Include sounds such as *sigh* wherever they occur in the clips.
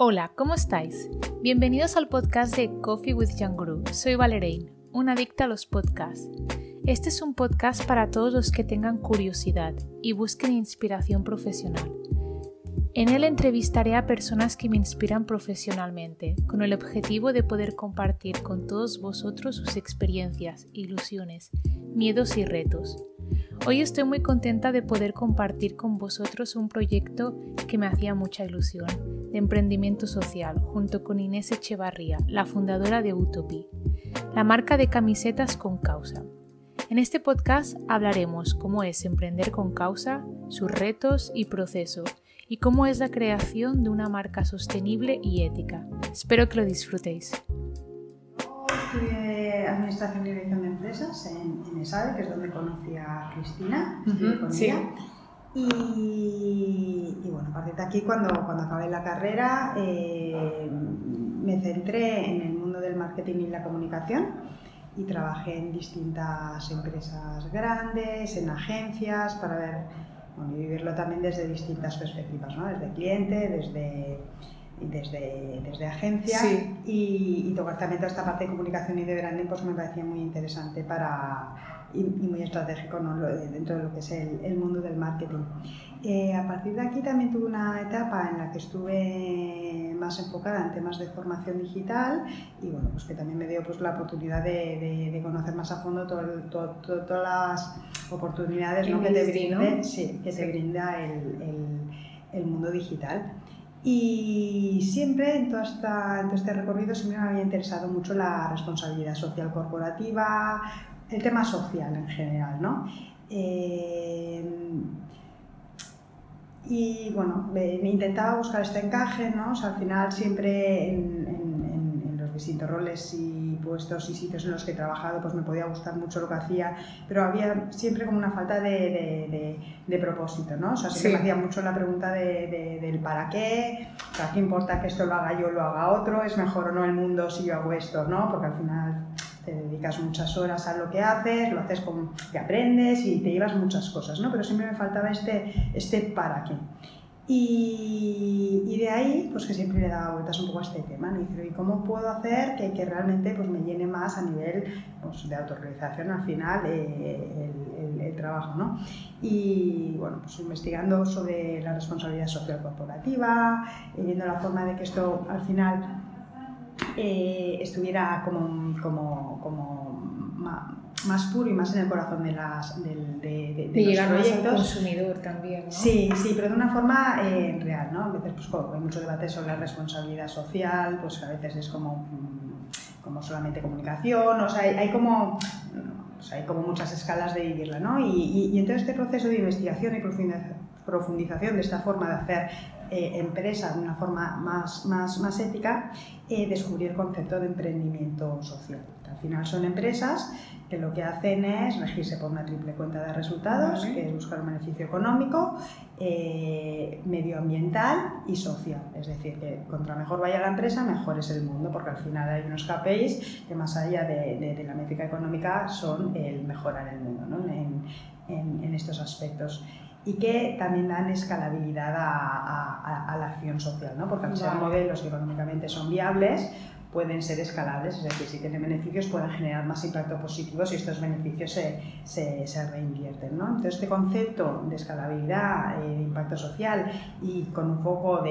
Hola, ¿cómo estáis? Bienvenidos al podcast de Coffee with Guru. Soy Valerain, una adicta a los podcasts. Este es un podcast para todos los que tengan curiosidad y busquen inspiración profesional. En él entrevistaré a personas que me inspiran profesionalmente, con el objetivo de poder compartir con todos vosotros sus experiencias, ilusiones, miedos y retos. Hoy estoy muy contenta de poder compartir con vosotros un proyecto que me hacía mucha ilusión, de emprendimiento social, junto con Inés Echevarría, la fundadora de Utopy, la marca de camisetas con causa. En este podcast hablaremos cómo es emprender con causa, sus retos y proceso, y cómo es la creación de una marca sostenible y ética. Espero que lo disfrutéis. Estudié Administración y Dirección de Empresas en, en ESADE, que es donde conocí a Cristina, con sí. ella. Y, y, bueno, a partir de aquí, cuando, cuando acabé la carrera, eh, me centré en el mundo del marketing y la comunicación y trabajé en distintas empresas grandes, en agencias, para ver bueno, y vivirlo también desde distintas perspectivas, ¿no? desde cliente, desde, desde, desde agencia Sí. y, y tocar también toda esta parte de comunicación y de branding pues me parecía muy interesante para, y, y muy estratégico ¿no? Lo- dentro de lo que es el, el mundo del marketing. Eh, a partir de aquí también tuve una etapa en la que estuve más enfocada en temas de formación digital y bueno, pues que también me dio pues, la oportunidad de, de- de conocer más a fondo todo todo- todo- todas las oportunidades ¿no? que te brinde- sí, que te brinda el, el- el mundo digital. Y siempre en, toda esta- en todo este recorrido siempre me había interesado mucho la responsabilidad social corporativa, el tema social en general, ¿no? Eh, y bueno, me- intentaba buscar este encaje, ¿no? Al final siempre en- en- en los distintos roles y puestos y sitios en los que he trabajado, pues me podía gustar mucho lo que hacía, pero había siempre como una falta de, de- de- de propósito, ¿no? O sea, siempre Sí. me hacía mucho la pregunta de, de- del para qué, o sea, ¿qué importa que esto lo haga yo o lo haga otro? ¿Es mejor o no el mundo si yo hago esto, no? Porque al final te dedicas muchas horas a lo que haces, lo haces con que aprendes y te llevas muchas cosas, ¿no? Pero siempre me faltaba este, este para qué. Y, de ahí, pues que siempre le daba vueltas un poco a este tema, ¿no? Y ¿y cómo puedo hacer que, que realmente pues, me llene más a nivel pues, de autorrealización al final eh, el, trabajo, ¿no? Y bueno, pues investigando sobre la responsabilidad social corporativa, eh, viendo la forma de que esto al final eh, estuviera como, como, como más puro y más en el corazón de, las, de, de- de De los más al proyectos. consumidor también, ¿no? Sí, sí, pero de una forma eh, real, ¿no? A veces pues, como hay mucho debate sobre la responsabilidad social, pues a veces es como, mm, como solamente comunicación, o sea, hay, hay como, o sea, hay como muchas escalas de vivirla, ¿no? Y, y, y en todo este proceso de investigación y profundiza- profundización de esta forma de hacer eh, empresa de una forma más, más, más ética, eh, descubrí el concepto de emprendimiento social. Al final son empresas que lo que hacen es regirse por una triple cuenta de resultados, Vale. que es buscar un beneficio económico, eh, medioambiental y social. Es decir, que contra mejor vaya la empresa, mejor es el mundo, porque al final hay unos KPIs que más allá de, de- de la métrica económica son el mejorar el mundo ¿no? en, en- en estos aspectos. Y que también dan escalabilidad a, a- a- a la acción social, ¿no? porque al ser modelos que económicamente son viables, pueden ser escalables, es decir, si tienen beneficios pueden generar más impacto positivo si estos beneficios se, se, se reinvierten. ¿no? Entonces, este concepto de escalabilidad, eh, de impacto social y con un foco de,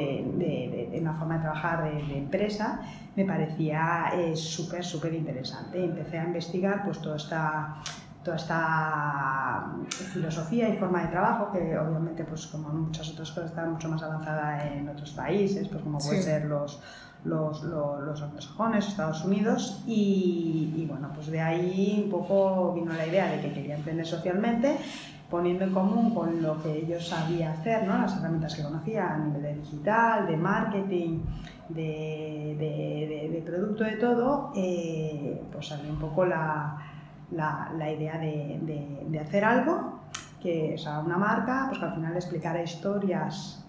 de- una forma de trabajar de, empresa, me parecía eh, súper, súper interesante. Empecé a investigar pues, toda esta toda esta filosofía y forma de trabajo que obviamente pues como muchas otras cosas está mucho más avanzada en otros países pues como pueden ser los los, los, los anglosajones, Estados Unidos y, bueno, pues de ahí un poco vino la idea de que quería emprender socialmente poniendo en común con lo que yo sabía hacer, ¿no? las herramientas que conocía a nivel de digital, de marketing, de, de, producto, de todo, eh, pues salió un poco la, la, la idea de, hacer algo, que, sea, una marca, pues que al final explicara historias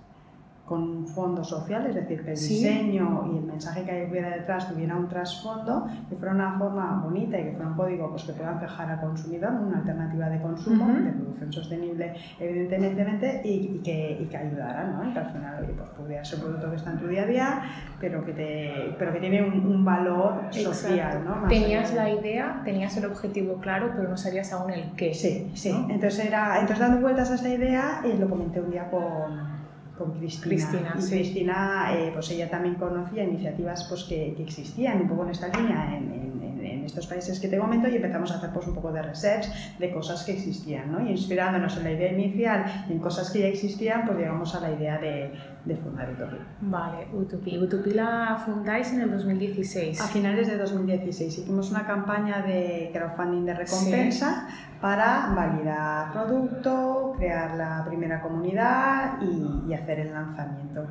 con un fondo social, es decir, que el diseño y el mensaje que hubiera detrás tuviera un trasfondo, que fuera una forma bonita y que fuera un código pues, que pueda encajar al consumidor, una alternativa de consumo, de producción sostenible, evidentemente, y, que, y que ayudara, ¿no? Y que al final, oye, pues pudiera ser un producto que está en tu día a día, pero que, te, pero que tiene un, valor social, ¿no? tenías la idea, tenías el objetivo claro, pero no sabías aún el qué. Sí, sí. Entonces, era, entonces, dando vueltas a esta idea, eh, lo comenté un día con con Cristina. Cristina y Cristina, eh, pues ella también conocía iniciativas pues, que, que, existían un poco en esta línea en, en, en, estos países que te comento y empezamos a hacer pues, un poco de research de cosas que existían. ¿no? Y inspirándonos en la idea inicial y en cosas que ya existían, pues llegamos a la idea de, de fundar Utopia. Vale, Utopia. Utopia la fundáis en el 2016. A finales de 2016 hicimos una campaña de crowdfunding de recompensa para validar producto, crear la primera comunidad y, y hacer el lanzamiento.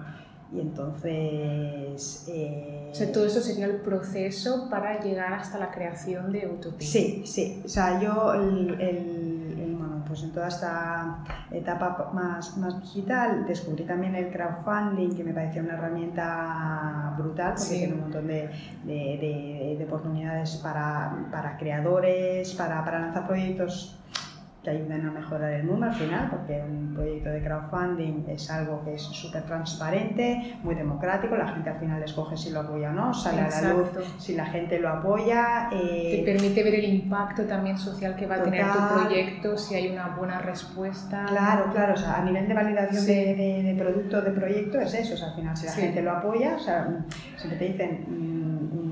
Y entonces... Eh... O sea, todo eso sería el proceso para llegar hasta la creación de Utopia. Sí, sí. O sea, yo el, pues en toda esta etapa más, más digital descubrí también el crowdfunding, que me parecía una herramienta brutal, porque tiene un montón de, de, de, oportunidades para, para creadores, para, para lanzar proyectos que ayuden a mejorar el mundo al final, porque un proyecto de crowdfunding es algo que es súper transparente, muy democrático, la gente al final escoge si lo apoya o no, sale a la luz si la gente lo apoya. Eh, Te permite ver el impacto también social que va a tener tu proyecto, si hay una buena respuesta. Claro, claro, o sea, a nivel de validación de, de, producto, de proyecto es eso, o sea, al final si la gente lo apoya, o sea, siempre te dicen mm,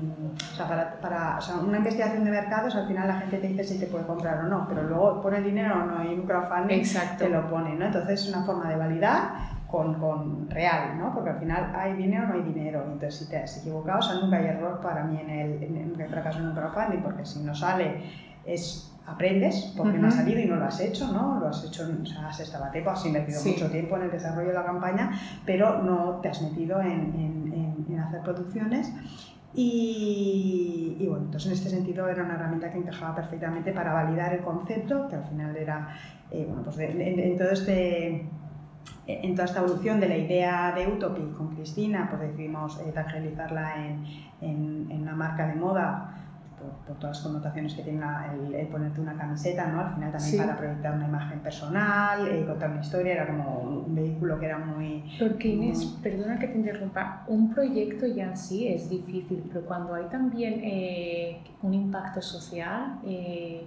o sea, para, para o sea, una investigación de mercados, al final la gente te dice si te puede comprar o no, pero luego pone dinero o no y un crowdfunding te lo pone, ¿no? Entonces es una forma de validar con, con, real, ¿no? Porque al final hay dinero o no hay dinero. Entonces, si te has equivocado, o sea, nunca hay error para mí en el, en el fracaso en un crowdfunding, porque si no sale, es aprendes porque no ha salido y no lo has hecho, ¿no? Lo has hecho, o sea, has estado a tiempo, has invertido mucho tiempo en el desarrollo de la campaña, pero no te has metido en, en, en hacer producciones y, bueno, entonces en este sentido era una herramienta que encajaba perfectamente para validar el concepto, que al final era, eh, bueno, pues en, todo este, en toda esta evolución de la idea de Utopy con Cristina, pues decidimos eh, tangibilizarla en, en, en, una marca de moda por, todas las connotaciones que tiene el, ponerte una camiseta, ¿no? Al final también para proyectar una imagen personal, eh, contar una historia, era como un vehículo que era muy... Porque Inés, perdona que te interrumpa, un proyecto ya en sí es difícil, pero cuando hay también eh, un impacto social eh,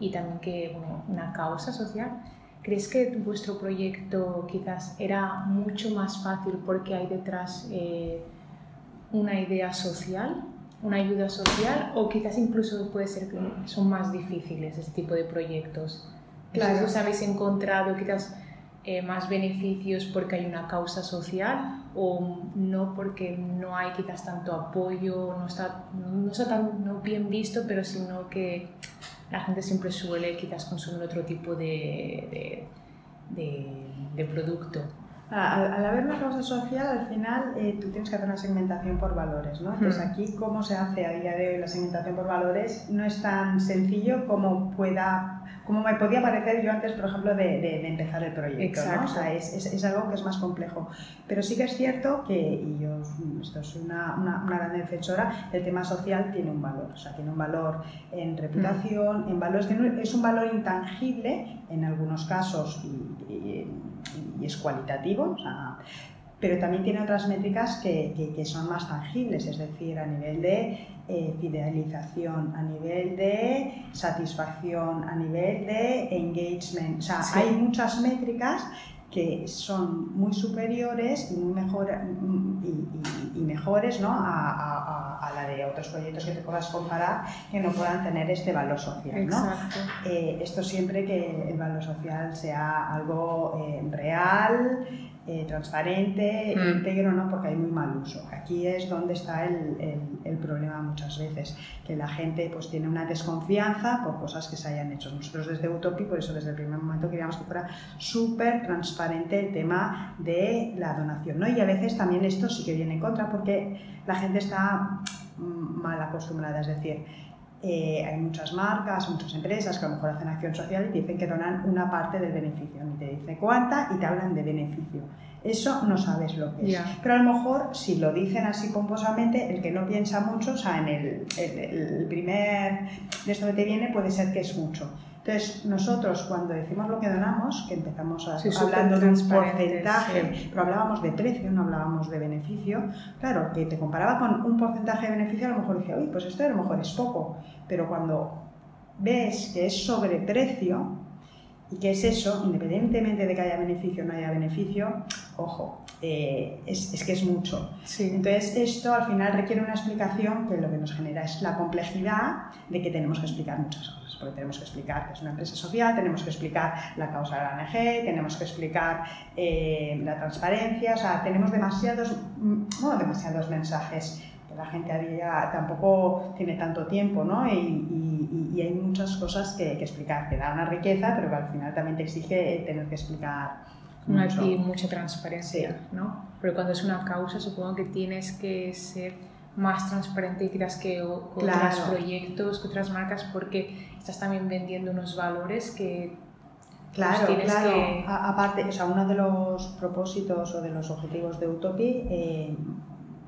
y también que, bueno, una causa social, ¿crees que vuestro proyecto quizás era mucho más fácil porque hay detrás una idea social? Una ayuda social o quizás incluso puede ser que son más difíciles ese tipo de proyectos. Claro. ¿Os habéis encontrado quizás eh, más beneficios porque hay una causa social o no porque no hay quizás tanto apoyo, no está, no está tan no bien visto, pero sino que la gente siempre suele quizás consumir otro tipo de, de, de, de producto? Al, haber una causa social, al final eh, tú tienes que hacer una segmentación por valores, ¿no? Entonces aquí, ¿cómo se hace a día de hoy la segmentación por valores? No es tan sencillo como pueda, como me podía parecer yo antes, por ejemplo, de, de, empezar el proyecto, ¿no? O sea, es, es, es, algo que es más complejo. Pero sí que es cierto que, y yo esto soy una, una, una, gran defensora, el tema social tiene un valor, o sea, tiene un valor en reputación, en valores, es un valor intangible en algunos casos y, y y es cualitativo, pero también tiene otras métricas que, que, son más tangibles, es decir, a nivel de eh, fidelización, a nivel de satisfacción, a nivel de engagement. O sea, hay muchas métricas que son muy superiores y, muy mejor, y, y, mejores ¿no? a, a, a, la de otros proyectos que te puedas comparar que no puedan tener este valor social. ¿no? Eh, esto siempre que el valor social sea algo eh, real, eh, transparente, mm. íntegro, ¿no? porque hay muy mal uso. Aquí es donde está el, el, el, problema muchas veces, que la gente pues, tiene una desconfianza por cosas que se hayan hecho. Nosotros desde Utopi, por eso desde el primer momento queríamos que fuera súper transparente el tema de la donación. ¿no? Y a veces también esto sí que viene en contra porque la gente está mm, mal acostumbrada, es decir, eh, hay muchas marcas, muchas empresas que a lo mejor hacen acción social y te dicen que donan una parte del beneficio, y te dice cuánta y te hablan de beneficio. Eso no sabes lo que es. Pero a lo mejor, si lo dicen así pomposamente, el que no piensa mucho, o sea, en el, el primer de esto que te viene puede ser que es mucho. Entonces, nosotros cuando decimos lo que donamos, que empezamos a, hablando de un porcentaje, pero hablábamos de precio, no hablábamos de beneficio, claro, que te comparaba con un porcentaje de beneficio, a lo mejor decía, uy, pues esto a lo mejor es poco, pero cuando ves que es sobreprecio, y que es eso, independientemente de que haya beneficio o no haya beneficio, ojo, eh, es, es, que es mucho. Entonces, esto al final requiere una explicación que lo que nos genera es la complejidad de que tenemos que explicar muchas cosas porque tenemos que explicar que es una empresa social, tenemos que explicar la causa de la ONG, tenemos que explicar eh, la transparencia, o sea, tenemos demasiados, mm, no demasiados mensajes, que la gente tampoco tiene tanto tiempo, ¿no? Y, hay muchas cosas que, explicar, que da una riqueza, pero que al final también te exige tener que explicar. Mucho. mucha transparencia, ¿no? Pero cuando es una causa, supongo que tienes que ser más transparente quizás que otros proyectos, que otras marcas, porque estás también vendiendo unos valores que pues, Claro, claro. aparte, o sea, uno de los propósitos o de los objetivos de Utopi eh,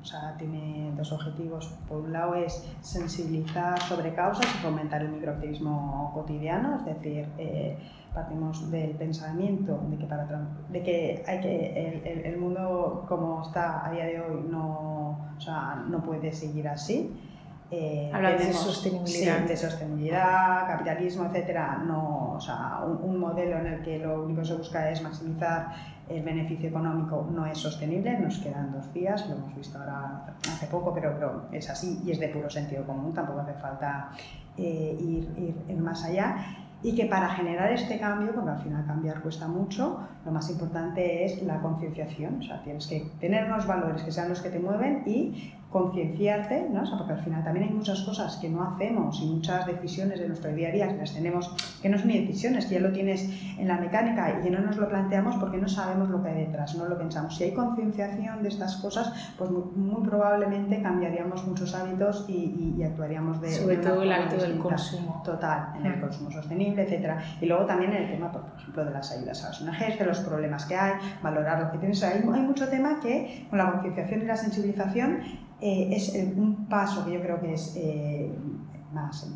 o sea, tiene dos objetivos. Por un lado es sensibilizar sobre causas y fomentar el microactivismo cotidiano, es decir, eh, partimos del pensamiento de que, para, de que, hay que el, el, mundo como está a día de hoy no, o sea, no puede seguir así. Eh, de sostenibilidad. de sostenibilidad, capitalismo, etcétera. No, o sea, un, modelo en el que lo único que se busca es maximizar el beneficio económico no es sostenible. Nos quedan dos días, lo hemos visto ahora hace poco, pero, pero es así y es de puro sentido común. Tampoco hace falta eh, ir, ir más allá y que para generar este cambio, porque al final cambiar cuesta mucho, lo más importante es la concienciación, o sea, tienes que tener unos valores que sean los que te mueven y concienciarte, ¿no? porque al final también hay muchas cosas que no hacemos y muchas decisiones de nuestro día a día que las tenemos, que no son ni decisiones, que ya lo tienes en la mecánica y que no nos lo planteamos porque no sabemos lo que hay detrás, no lo pensamos. Si hay concienciación de estas cosas, pues muy, probablemente cambiaríamos muchos hábitos y, actuaríamos de Sobre todo el hábito del consumo. Total, en el consumo sostenible, etc. Y luego también en el tema, por ejemplo, de las ayudas a las ONGs, de los problemas que hay, valorar lo que tienes. hay, hay mucho tema que con la concienciación y la sensibilización eh, es un paso que yo creo que es eh, más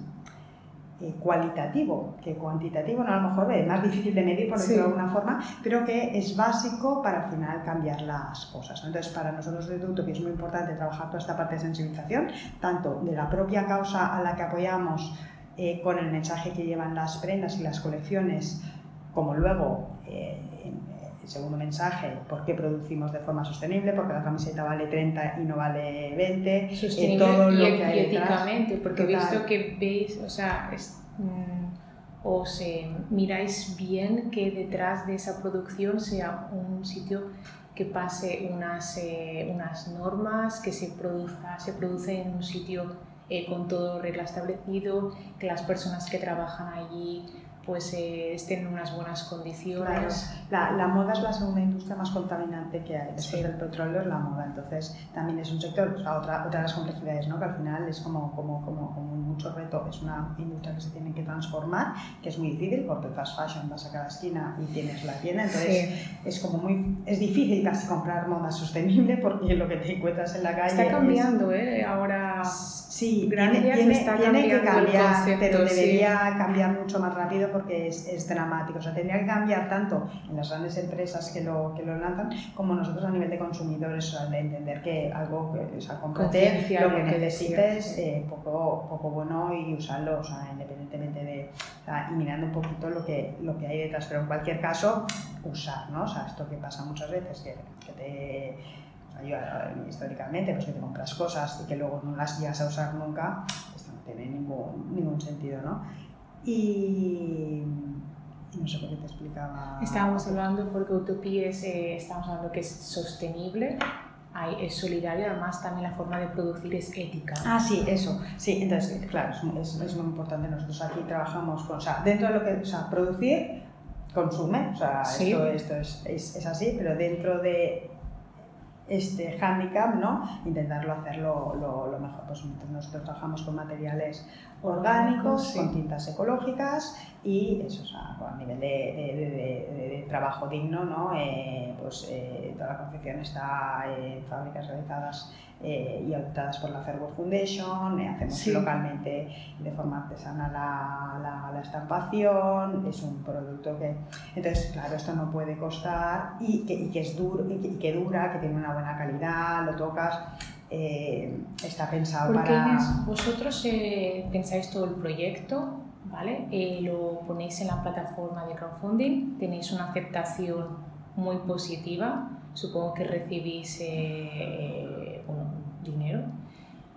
eh, cualitativo que cuantitativo, ¿no? a lo mejor es más difícil de medir, por decirlo de alguna forma, pero que es básico para al final cambiar las cosas. Entonces, para nosotros de Utopia es muy importante trabajar toda esta parte de sensibilización, tanto de la propia causa a la que apoyamos con el mensaje que llevan las prendas y las colecciones, como luego segundo mensaje, ¿por qué producimos de forma sostenible? Porque la camiseta vale 30 y no vale 20. Eh, sostenible todo lo y, que hay éticamente, porque he visto que veis, o sea, mm, os miráis bien que detrás de esa producción sea un sitio que pase unas, eh, unas normas, que se produzca, se produce en un sitio eh, con todo regla establecido, que las personas que trabajan allí pues eh, estén en unas buenas condiciones. La, la, moda es la segunda industria más contaminante que hay. Después del petróleo es la moda. Entonces, también es un sector, o sea, otra, otra de las complejidades, ¿no? que al final es como, como, como, como mucho reto. Es una industria que se tiene que transformar, que es muy difícil porque fast fashion vas a cada esquina y tienes la tienda. Entonces, es como muy. Es difícil casi comprar moda sostenible porque lo que te encuentras en la calle. Está cambiando, ¿eh? Ahora. Sí, tiene, tiene, tiene que cambiar, pero debería cambiar mucho más rápido porque es, es, dramático. O sea, tendría que cambiar tanto en las grandes empresas que lo, que lo lanzan como nosotros a nivel de consumidores, o sea, de entender que algo, o sea, comprate lo que necesites, eh, poco, poco bueno y usarlo, o sea, independientemente de, o sea, y mirando un poquito lo que, lo que hay detrás. Pero en cualquier caso, usar, ¿no? O sea, esto que pasa muchas veces, que, que te históricamente, pues que te compras cosas y que luego no las llegas a usar nunca, esto no tiene ningún, ningún sentido, ¿no? Y, no sé por qué te explicaba. Estábamos hablando porque Utopía es, eh, estamos hablando que es sostenible, es solidario, además también la forma de producir es ética. Ah, sí, eso. Sí, entonces, claro, es, es, muy importante. Nosotros aquí trabajamos con, o sea, dentro de lo que, o sea, producir, consume, o sea, esto, esto es, es, es así, pero dentro de este handicap, ¿no? Intentarlo hacerlo lo, mejor. Pues nosotros trabajamos con materiales orgánicos, con tintas ecológicas y eso, a nivel de, trabajo digno, ¿no? Eh, pues eh, toda la confección está en fábricas realizadas eh, y adoptadas por la World Foundation, hacemos localmente de forma artesana la, la, estampación, es un producto que... Entonces, claro, esto no puede costar y que, y que es duro, y que, dura, que tiene una buena calidad, lo tocas, está pensado Porque para... vosotros pensáis todo el proyecto ¿vale? Eh, lo ponéis en la plataforma de crowdfunding, tenéis una aceptación muy positiva, supongo que recibís eh, dinero.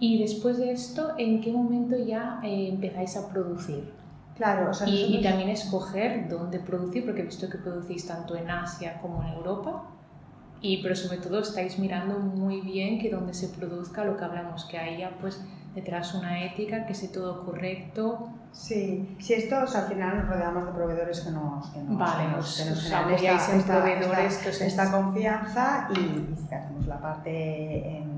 Y después de esto, ¿en qué momento ya eh, empezáis a producir? Claro, y, también escoger dónde producir, porque he visto que producís tanto en Asia como en Europa. Y pero sobre todo estáis mirando muy bien que donde se produzca lo que hablamos, que haya pues detrás una ética, que sea todo correcto. Sí, si esto al final nos rodeamos de proveedores que nos, que nos, vale, que nos, que nos esta, en proveedores que esta confianza y, hacemos la parte en,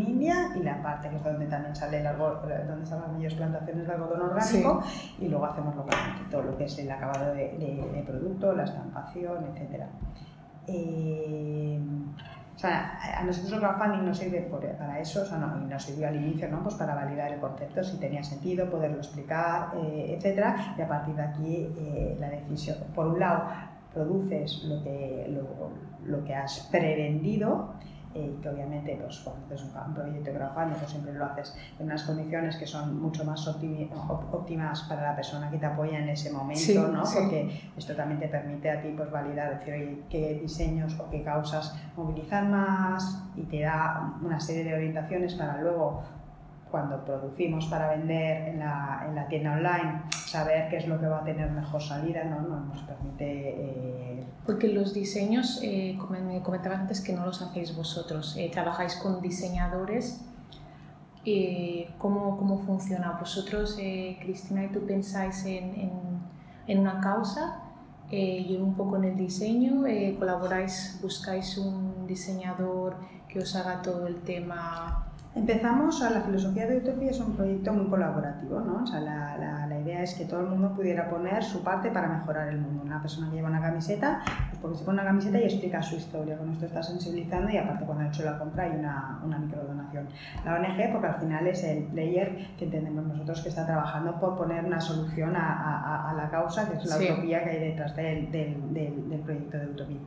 India y la parte que es donde también sale el donde están las mayores plantaciones de algodón orgánico y luego hacemos localmente todo lo que es el acabado de, de, producto, la estampación, etc. Eh, o sea, a nosotros el crowdfunding nos sirve para eso, o sea, no, nos sirvió al inicio, ¿no? Pues para validar el concepto, si tenía sentido, poderlo explicar, eh, etcétera, y a partir de aquí eh, la decisión, por un lado, produces lo que, lo, lo que has prevendido eh, que obviamente pues, cuando haces un, proyecto de crowdfunding pues siempre lo haces en unas condiciones que son mucho más óptimas para la persona que te apoya en ese momento, ¿no? porque esto también te permite a ti pues, validar, decir, qué diseños o qué causas movilizan más y te da una serie de orientaciones para luego cuando producimos para vender en la, en la, tienda online, saber qué es lo que va a tener mejor salida, ¿no? nos permite... Eh... Porque los diseños, eh, como me antes, que no los hacéis vosotros, eh, trabajáis con diseñadores. Eh, ¿cómo, ¿Cómo funciona? ¿Vosotros, Cristina y tú, pensáis en, en, en una causa y un poco en el diseño? ¿Colaboráis, buscáis un diseñador que os haga todo el tema Empezamos, a la filosofía de Utopía es un proyecto muy colaborativo, ¿no? O sea, la, la, idea es que todo el mundo pudiera poner su parte para mejorar el mundo. Una persona que lleva una camiseta, pues porque se pone una camiseta y explica su historia, con esto está sensibilizando y aparte cuando ha hecho la compra hay una, una microdonación. La ONG, porque al final es el player que entendemos nosotros que está trabajando por poner una solución a, a, a la causa, que es la utopía que hay detrás del, del, del, del proyecto de Utopía.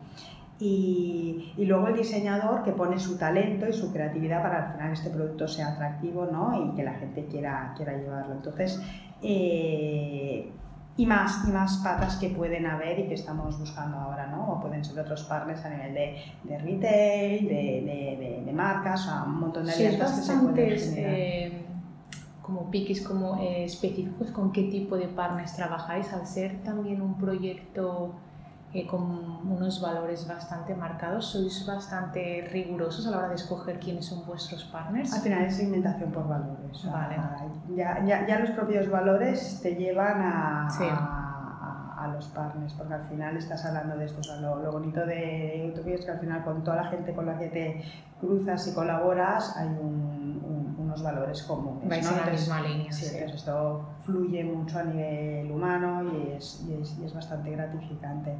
Y, y, luego el diseñador que pone su talento y su creatividad para al final este producto sea atractivo ¿no? y que la gente quiera, quiera llevarlo. Entonces, eh, y, más, y más patas que pueden haber y que estamos buscando ahora, ¿no? o pueden ser otros partners a nivel de, de retail, de, de, de, marcas, o sea, un montón de alianzas que se pueden generar. Eh, como piquis, como eh, específicos, con qué tipo de partners trabajáis al ser también un proyecto eh, con unos valores bastante marcados. ¿Sois bastante rigurosos a la hora de escoger quiénes son vuestros partners? Al final es segmentación por valores. Vale. ya, ya, ya, los propios valores te llevan a, a, a, los partners, porque al final estás hablando de esto. O sea, lo, lo, bonito de Utopia es que al final con toda la gente con la que te cruzas y colaboras hay un, unos valores comunes. Vais ¿no? en la misma línea. Sí, sí. esto fluye mucho a nivel humano y es, y es, y es bastante gratificante.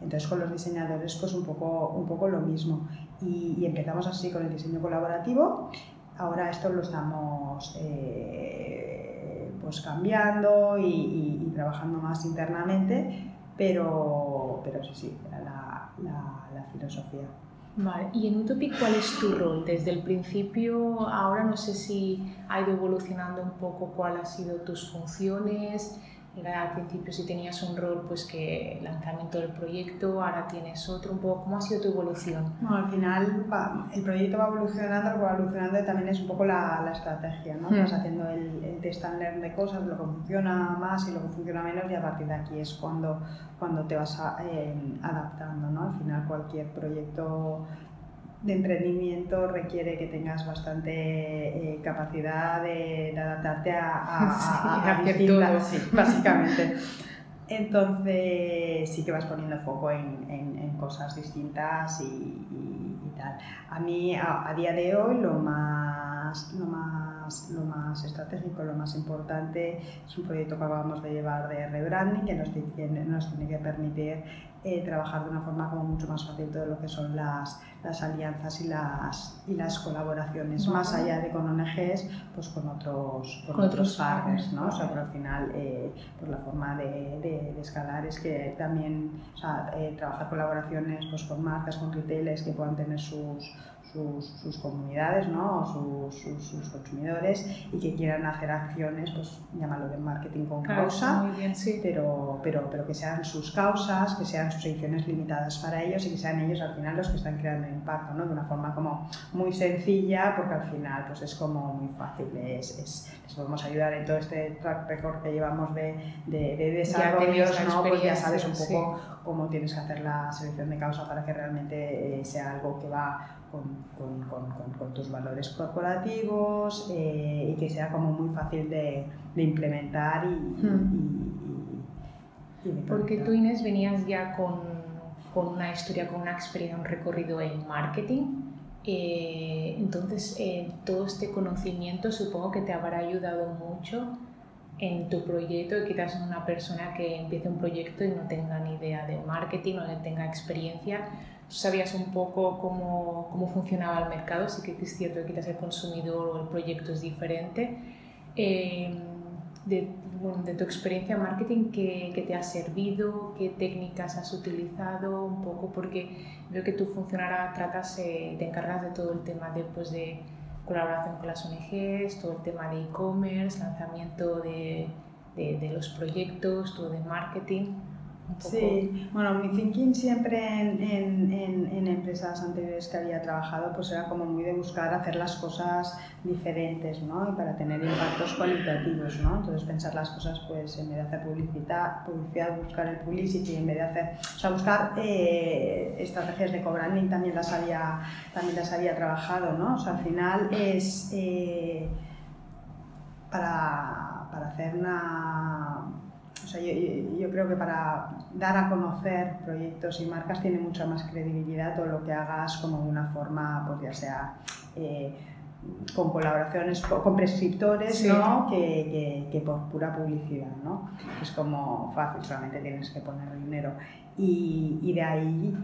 Entonces con los diseñadores pues un poco, un poco lo mismo. Y, y empezamos así con el diseño colaborativo. Ahora esto lo estamos eh, pues cambiando y, y, y, trabajando más internamente, pero, pero sí, sí, la, la, la filosofía. Vale, y en Utopic, ¿cuál es tu rol? Desde el principio, ahora no sé si ha ido evolucionando un poco cuál ha sido tus funciones, era al principio si tenías un rol pues que lanzamiento del proyecto, ahora tienes otro, un poco, ¿cómo ha sido tu evolución? No, al final va, el proyecto va evolucionando, va evolucionando también es un poco la, la estrategia, ¿no? Hmm. Vas haciendo el, el, test and learn de cosas, lo que funciona más y lo que funciona menos y a partir de aquí es cuando, cuando te vas a, eh, adaptando, ¿no? Al final cualquier proyecto de emprendimiento requiere que tengas bastante eh, capacidad de, de, adaptarte a, a, *laughs* sí, a, a distintas, sí, básicamente. *laughs* Entonces sí que vas poniendo foco en, en, en cosas distintas y, y, y, tal. A mí, a, día de hoy, lo más, lo más, lo más estratégico, lo más importante es un proyecto que acabamos de llevar de rebranding que nos, nos tiene que permitir eh, trabajar de una forma como mucho más fácil todo lo que son las, las alianzas y las, y las colaboraciones, más allá de con ONGs, pues con otros, con, otros partners, ¿no? O sea, pero al final, eh, pues la forma de, de, escalar es que también, o sea, eh, trabajar colaboraciones pues con marcas, con retailers que puedan tener sus sus, sus comunidades ¿no? o sus, sus, consumidores y que quieran hacer acciones, pues llámalo de marketing con causa, pero, pero, pero que sean sus causas, que sean sus ediciones limitadas para ellos y que sean ellos al final los que están creando impacto, ¿no? de una forma como muy sencilla, porque al final pues es como muy fácil, es, es les podemos ayudar en todo este track record que llevamos de, de, de desarrollos, ¿no? pues ya sabes un poco cómo tienes que hacer la selección de causa para que realmente eh, sea algo que va con, con, con, tus valores corporativos eh, y que sea como muy fácil de, de implementar y, hmm. Porque tú, Inés, venías ya con, una historia, con una experiencia, un recorrido en marketing. Eh, entonces, eh, todo este conocimiento supongo que te habrá ayudado mucho en tu proyecto y quizás una persona que empiece un proyecto y no tenga ni idea de marketing o no tenga experiencia, sabías un poco cómo, cómo, funcionaba el mercado, sí que es cierto que quizás el consumidor o el proyecto es diferente. Eh, de, bueno, de, tu experiencia en marketing, ¿qué, ¿qué, te ha servido? ¿Qué técnicas has utilizado? Un poco, porque veo que tú funcionará, tratas, eh, te encargas de todo el tema de, pues, de colaboración con las ONGs, todo el tema de e-commerce, lanzamiento de, de, de los proyectos, todo de marketing. Sí, bueno, mi thinking siempre en, en, en, empresas anteriores que había trabajado pues era como muy de buscar hacer las cosas diferentes, ¿no? Y para tener impactos cualitativos, ¿no? Entonces pensar las cosas pues en vez de hacer publicidad, publicidad buscar el publicity, en vez de hacer, o sea, buscar eh, estrategias de co-branding también las había, también las había trabajado, ¿no? O sea, al final es eh, para, para hacer una o sea, yo, creo que para dar a conocer proyectos y marcas tiene mucha más credibilidad todo lo que hagas como de una forma, pues ya sea eh, con colaboraciones con prescriptores ¿no? que, que, por pura publicidad, ¿no? es como fácil, solamente tienes que poner dinero. Y, y de ahí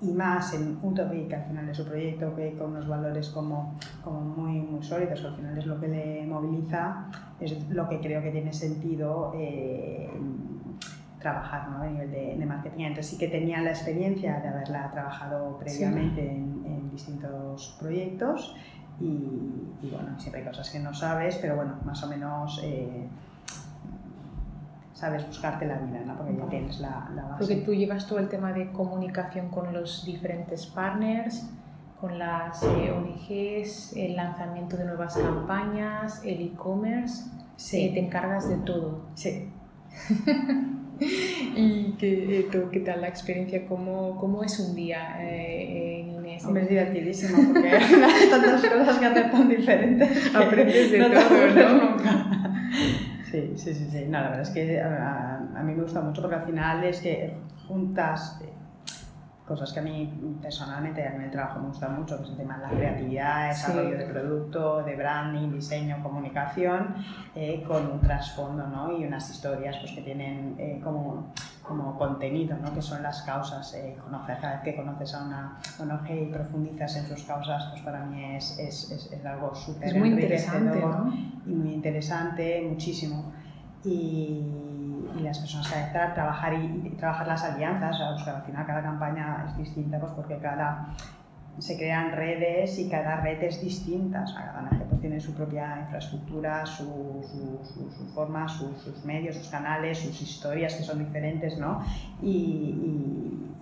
y más en un topic que al final es un proyecto que con unos valores como, como muy, muy sólidos, al final es lo que le moviliza, es lo que creo que tiene sentido eh, trabajar ¿no? a nivel de, de, marketing. Entonces sí que tenía la experiencia de haberla trabajado previamente en, en, distintos proyectos y, y, bueno, siempre hay cosas que no sabes, pero bueno, más o menos... Eh, sabes buscarte la vida, ¿no? porque ya tienes la, la, base. Porque tú llevas todo el tema de comunicación con los diferentes partners, con las eh, ONGs, el lanzamiento de nuevas campañas, el e-commerce, sí. Eh, te encargas de todo. Sí. *laughs* *laughs* ¿Y qué, qué, tal la experiencia? ¿Cómo, cómo es un día eh, en Inés? Hombre, es divertidísimo porque *laughs* hay tantas cosas que hacer tan diferentes. Aprendes de todo, ¿no? *laughs* Sí, sí, sí, sí. No, la verdad es que a, a, mí me gusta mucho porque al final es que juntas cosas que a mí personalmente a mí el trabajo me gusta mucho, que es el tema de la creatividad, desarrollo de producto, de branding, diseño, comunicación, eh, con un trasfondo ¿no? y unas historias pues, que tienen eh, como como contenido, ¿no? que son las causas. Eh, conocer, cada vez que conoces a una ONG y profundizas en sus causas, pues para mí es, es, es, es algo súper interesante, ¿no? Y muy interesante, muchísimo. Y, y las personas que que trabajar y, y, trabajar las alianzas, o sea, al final cada campaña es distinta pues porque cada se crean redes y cada red es distinta. O sea, cada ONG pues, tiene su propia infraestructura, su, su, su, su forma, sus medios, sus canales, sus historias que son diferentes, ¿no? Y,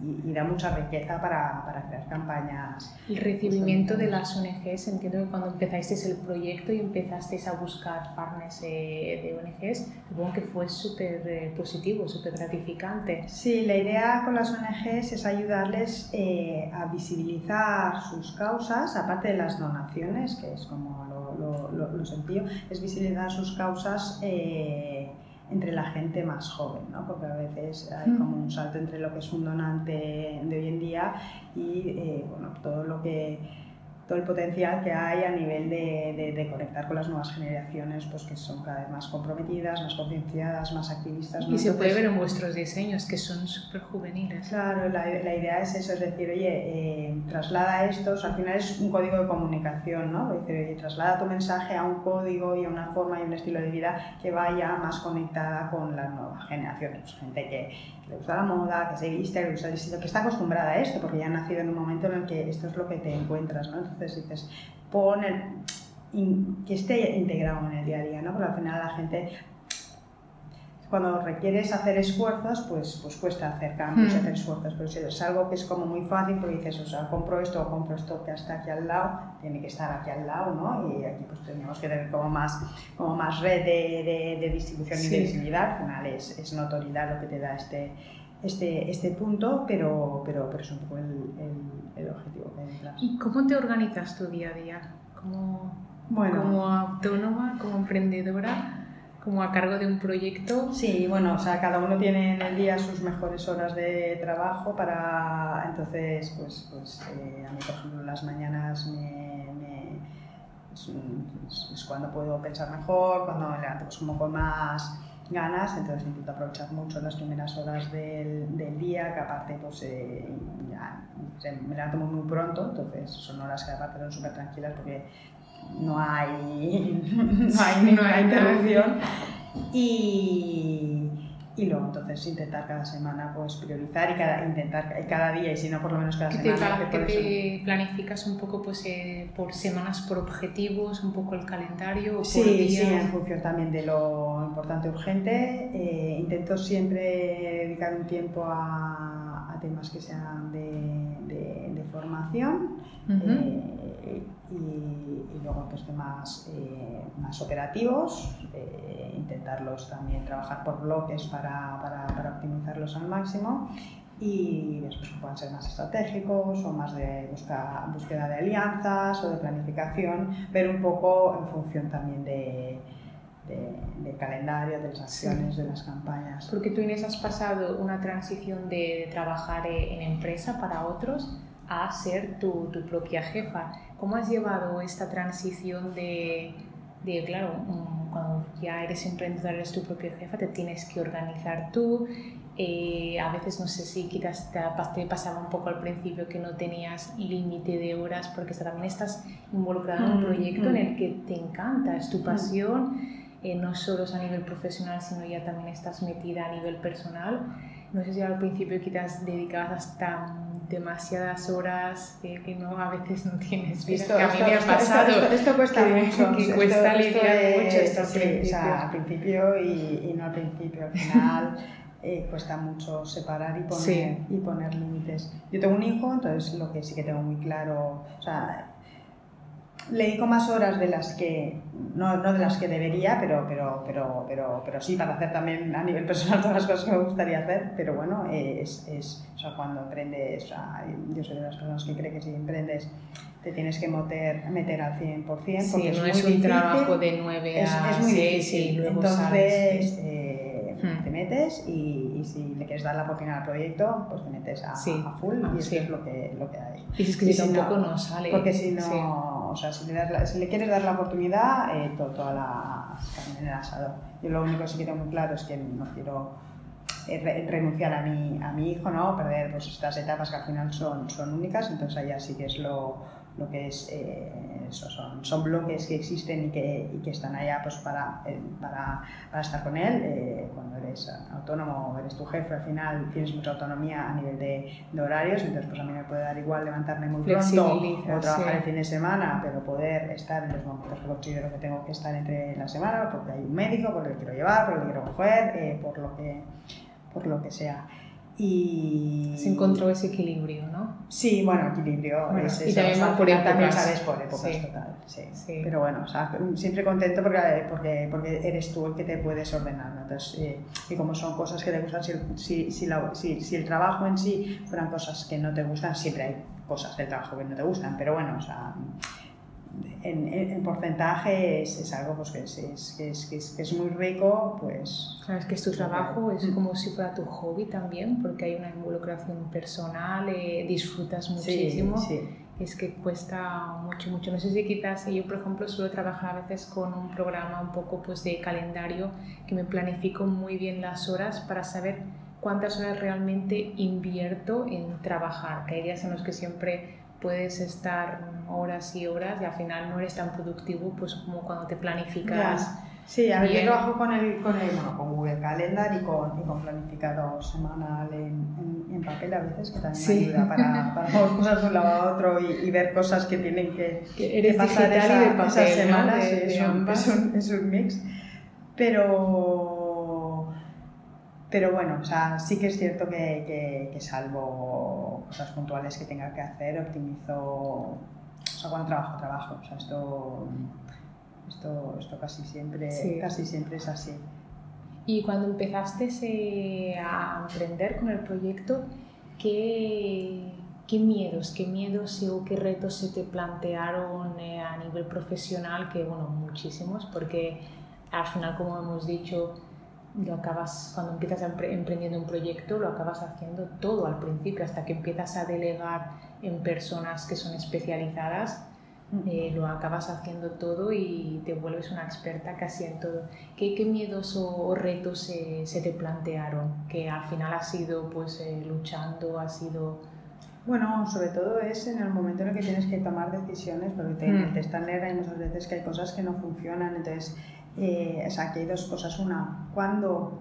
y, y da mucha riqueza para, para, crear campañas. El recibimiento de las ONGs, entiendo que cuando empezasteis el proyecto y empezasteis a buscar partners eh, de ONGs, supongo que fue súper eh, positivo, súper gratificante. Sí, la idea con las ONGs es ayudarles eh, a visibilizar sus causas, aparte de las donaciones, que es como lo, lo, lo, lo sencillo, es visibilizar sus causas eh, entre la gente más joven, ¿no? porque a veces hay como un salto entre lo que es un donante de hoy en día y eh, bueno, todo lo que todo el potencial que hay a nivel de, de, conectar con las nuevas generaciones, pues que son cada vez más comprometidas, más concienciadas, más activistas. Y se puede ver en vuestros diseños, que son súper juveniles. Claro, la, la, idea es eso, es decir, oye, eh, traslada estos, al final es un código de comunicación, ¿no? Es decir, oye, traslada tu mensaje a un código y a una forma y un estilo de vida que vaya más conectada con las nuevas generaciones. Gente que, le gusta la moda, que se viste, que gusta el estilo, que está acostumbrada a esto, porque ya ha nacido en un momento en el que esto es lo que te encuentras, ¿no? Entonces dices, pon el, que esté integrado en el día a día, ¿no? Porque al final la gente cuando requieres hacer esfuerzos, pues, pues cuesta hacer cambios y hmm. hacer esfuerzos. Pero si es algo que es como muy fácil, porque dices, o sea, compro esto o compro esto que está aquí al lado, tiene que estar aquí al lado, ¿no? Y aquí pues tenemos que tener como más, como más red de, de, distribución y de visibilidad. Al final es, es, notoriedad lo que te da este, este, este punto, pero, pero, pero es un poco el, el, el objetivo que ¿Y cómo te organizas tu día a día? ¿Cómo, bueno, como autónoma, como emprendedora? como a cargo de un proyecto. Sí, bueno, o sea, cada uno tiene en el día sus mejores horas de trabajo para, entonces, pues, pues eh, a mí, por ejemplo, las mañanas me, me es, cuando puedo pensar mejor, cuando me levanto pues, como con más ganas, entonces intento aprovechar mucho las primeras horas del, del día, que aparte pues eh, ya, me levanto muy, muy pronto, entonces son horas que aparte son súper tranquilas porque no hay, *laughs* no hay ninguna interrupción. Y, y luego entonces intentar cada semana pues priorizar y cada, intentar cada día y si no por lo menos cada semana. que te planificas un poco pues eh, por semanas por objetivos, un poco el calendario. O sí, por sí, en función también de lo importante urgente. Eh, intento siempre dedicar un tiempo a temas que sean de, de, formación y, luego pues temas eh, más operativos, eh, intentarlos también trabajar por bloques para, para, para, optimizarlos al máximo y después pueden ser más estratégicos o más de busca, búsqueda de alianzas o de planificación, ver un poco en función también de, de, calendario, de las acciones, de las campañas. Porque tú Inés has pasado una transición de trabajar en empresa para otros a ser tu, tu propia jefa. ¿Cómo has llevado esta transición de, de, claro, mm, cuando ya eres emprendedor, eres tu propia jefa, te tienes que organizar tú? Eh, a veces no sé si quizás te, pasaba un poco al principio que no tenías límite de horas porque también estás involucrada en un mm, proyecto en el mm. que te encanta, es tu pasón, eh, no solo es a nivel profesional, sino ya también estás metida a nivel personal. No sé si al principio quizás dedicabas hasta demasiadas horas que, no a veces no tienes vida. Esto, que a mí me ha pasado. Esto, cuesta mucho. Que cuesta lidiar mucho esto al principio. O sea, al principio y, y, no al principio. Al final *laughs* eh, cuesta mucho separar y poner, y poner límites. Yo tengo un hijo, entonces lo que sí que tengo muy claro. O sea, le dedico más horas de las que, no, no, de las que debería, pero, pero, pero, pero, pero sí para hacer también a nivel personal todas las cosas que me gustaría hacer, pero bueno, es, es o sea, cuando emprendes, yo soy de las personas que cree que si emprendes te tienes que meter, meter al 100%, porque sí, no es, un trabajo de 9 a es, muy difícil. Entonces, eh, hmm. te metes y, y, si le quieres dar la oportunidad al proyecto, pues te metes a, a full y eso es lo que, lo que hay. Y si es que y si tampoco no, no sale. Porque si no o sea, si le, si le quieres dar la oportunidad, eh, toda la carne en el asado. Yo lo único que sí que tengo muy claro es que no quiero eh, renunciar a mi, a mi hijo, ¿no? Perder pues, estas etapas que al final son, son únicas, entonces allá sí que es lo, lo que es, eh, eso, son, son bloques que existen y que, y que están allá pues, para, eh, para, para, estar con él. Eh, cuando eres autónomo, eres tu jefe, al final tienes mucha autonomía a nivel de, de, horarios, entonces pues a mí me puede dar igual levantarme muy pronto o trabajar el fin de semana, pero poder estar en los momentos que considero que tengo que estar entre la semana, porque hay un médico, porque le quiero llevar, porque le quiero coger, por, lo que, por lo que sea. Y... Se encontró ese equilibrio, ¿no? Sí, bueno, equilibrio es eso. Y también, por épocas. también sabes por épocas, total. Sí. sí. Pero bueno, o sea, siempre contento porque, porque, porque eres tú el que te puedes ordenar. ¿no? Entonces, eh, y como son cosas que te gustan, si, si, si, la, si, si el trabajo en sí fueran cosas que no te gustan, siempre hay cosas del trabajo que no te gustan, pero bueno, o sea en, porcentaje es, algo pues, que, es, que, es, que, es, muy rico, pues... Sabes que es tu trabajo, es como si fuera tu hobby también, porque hay una involucración personal, eh, disfrutas muchísimo. Sí, sí. Es que cuesta mucho, mucho. No sé si quizás yo, por ejemplo, suelo trabajar a veces con un programa un poco pues, de calendario que me planifico muy bien las horas para saber cuántas horas realmente invierto en trabajar, que hay días en los que siempre puedes estar horas y horas y al final no eres tan productivo pues como cuando te planificas. Sí, a ver, yo trabajo con, el, con, el, bueno, con Google Calendar y con, y con planificador semanal en, en, papel a veces, que también me ayuda para, *laughs* para mover cosas de un lado a otro y, y, ver cosas que tienen que, que, eres pasar esa, y de papel, esas semanas. ¿no? de, es, un, es, un, es un mix. Pero pero bueno, o sea, sí que es cierto que, que, que, salvo cosas puntuales que tenga que hacer, optimizo, o sea, cuando trabajo, trabajo. O sea, esto, esto, esto casi, siempre, sí. casi siempre es así. Y cuando empezaste eh, a emprender con el proyecto, ¿qué, qué miedos, qué miedos o qué retos se te plantearon eh, a nivel profesional? Que, bueno, muchísimos, porque al final, como hemos dicho, lo acabas, cuando empiezas emprendiendo un proyecto, lo acabas haciendo todo al principio, hasta que empiezas a delegar en personas que son especializadas, eh, lo acabas haciendo todo y te vuelves una experta casi en todo. ¿Qué, qué miedos o, retos se, se, te plantearon? Que al final has ido pues eh, luchando, has sido... Bueno, sobre todo es en el momento en el que tienes que tomar decisiones, porque te, mm. te están hay muchas veces que hay cosas que no funcionan, entonces eh, o sea, que hay dos cosas. Una, cuando,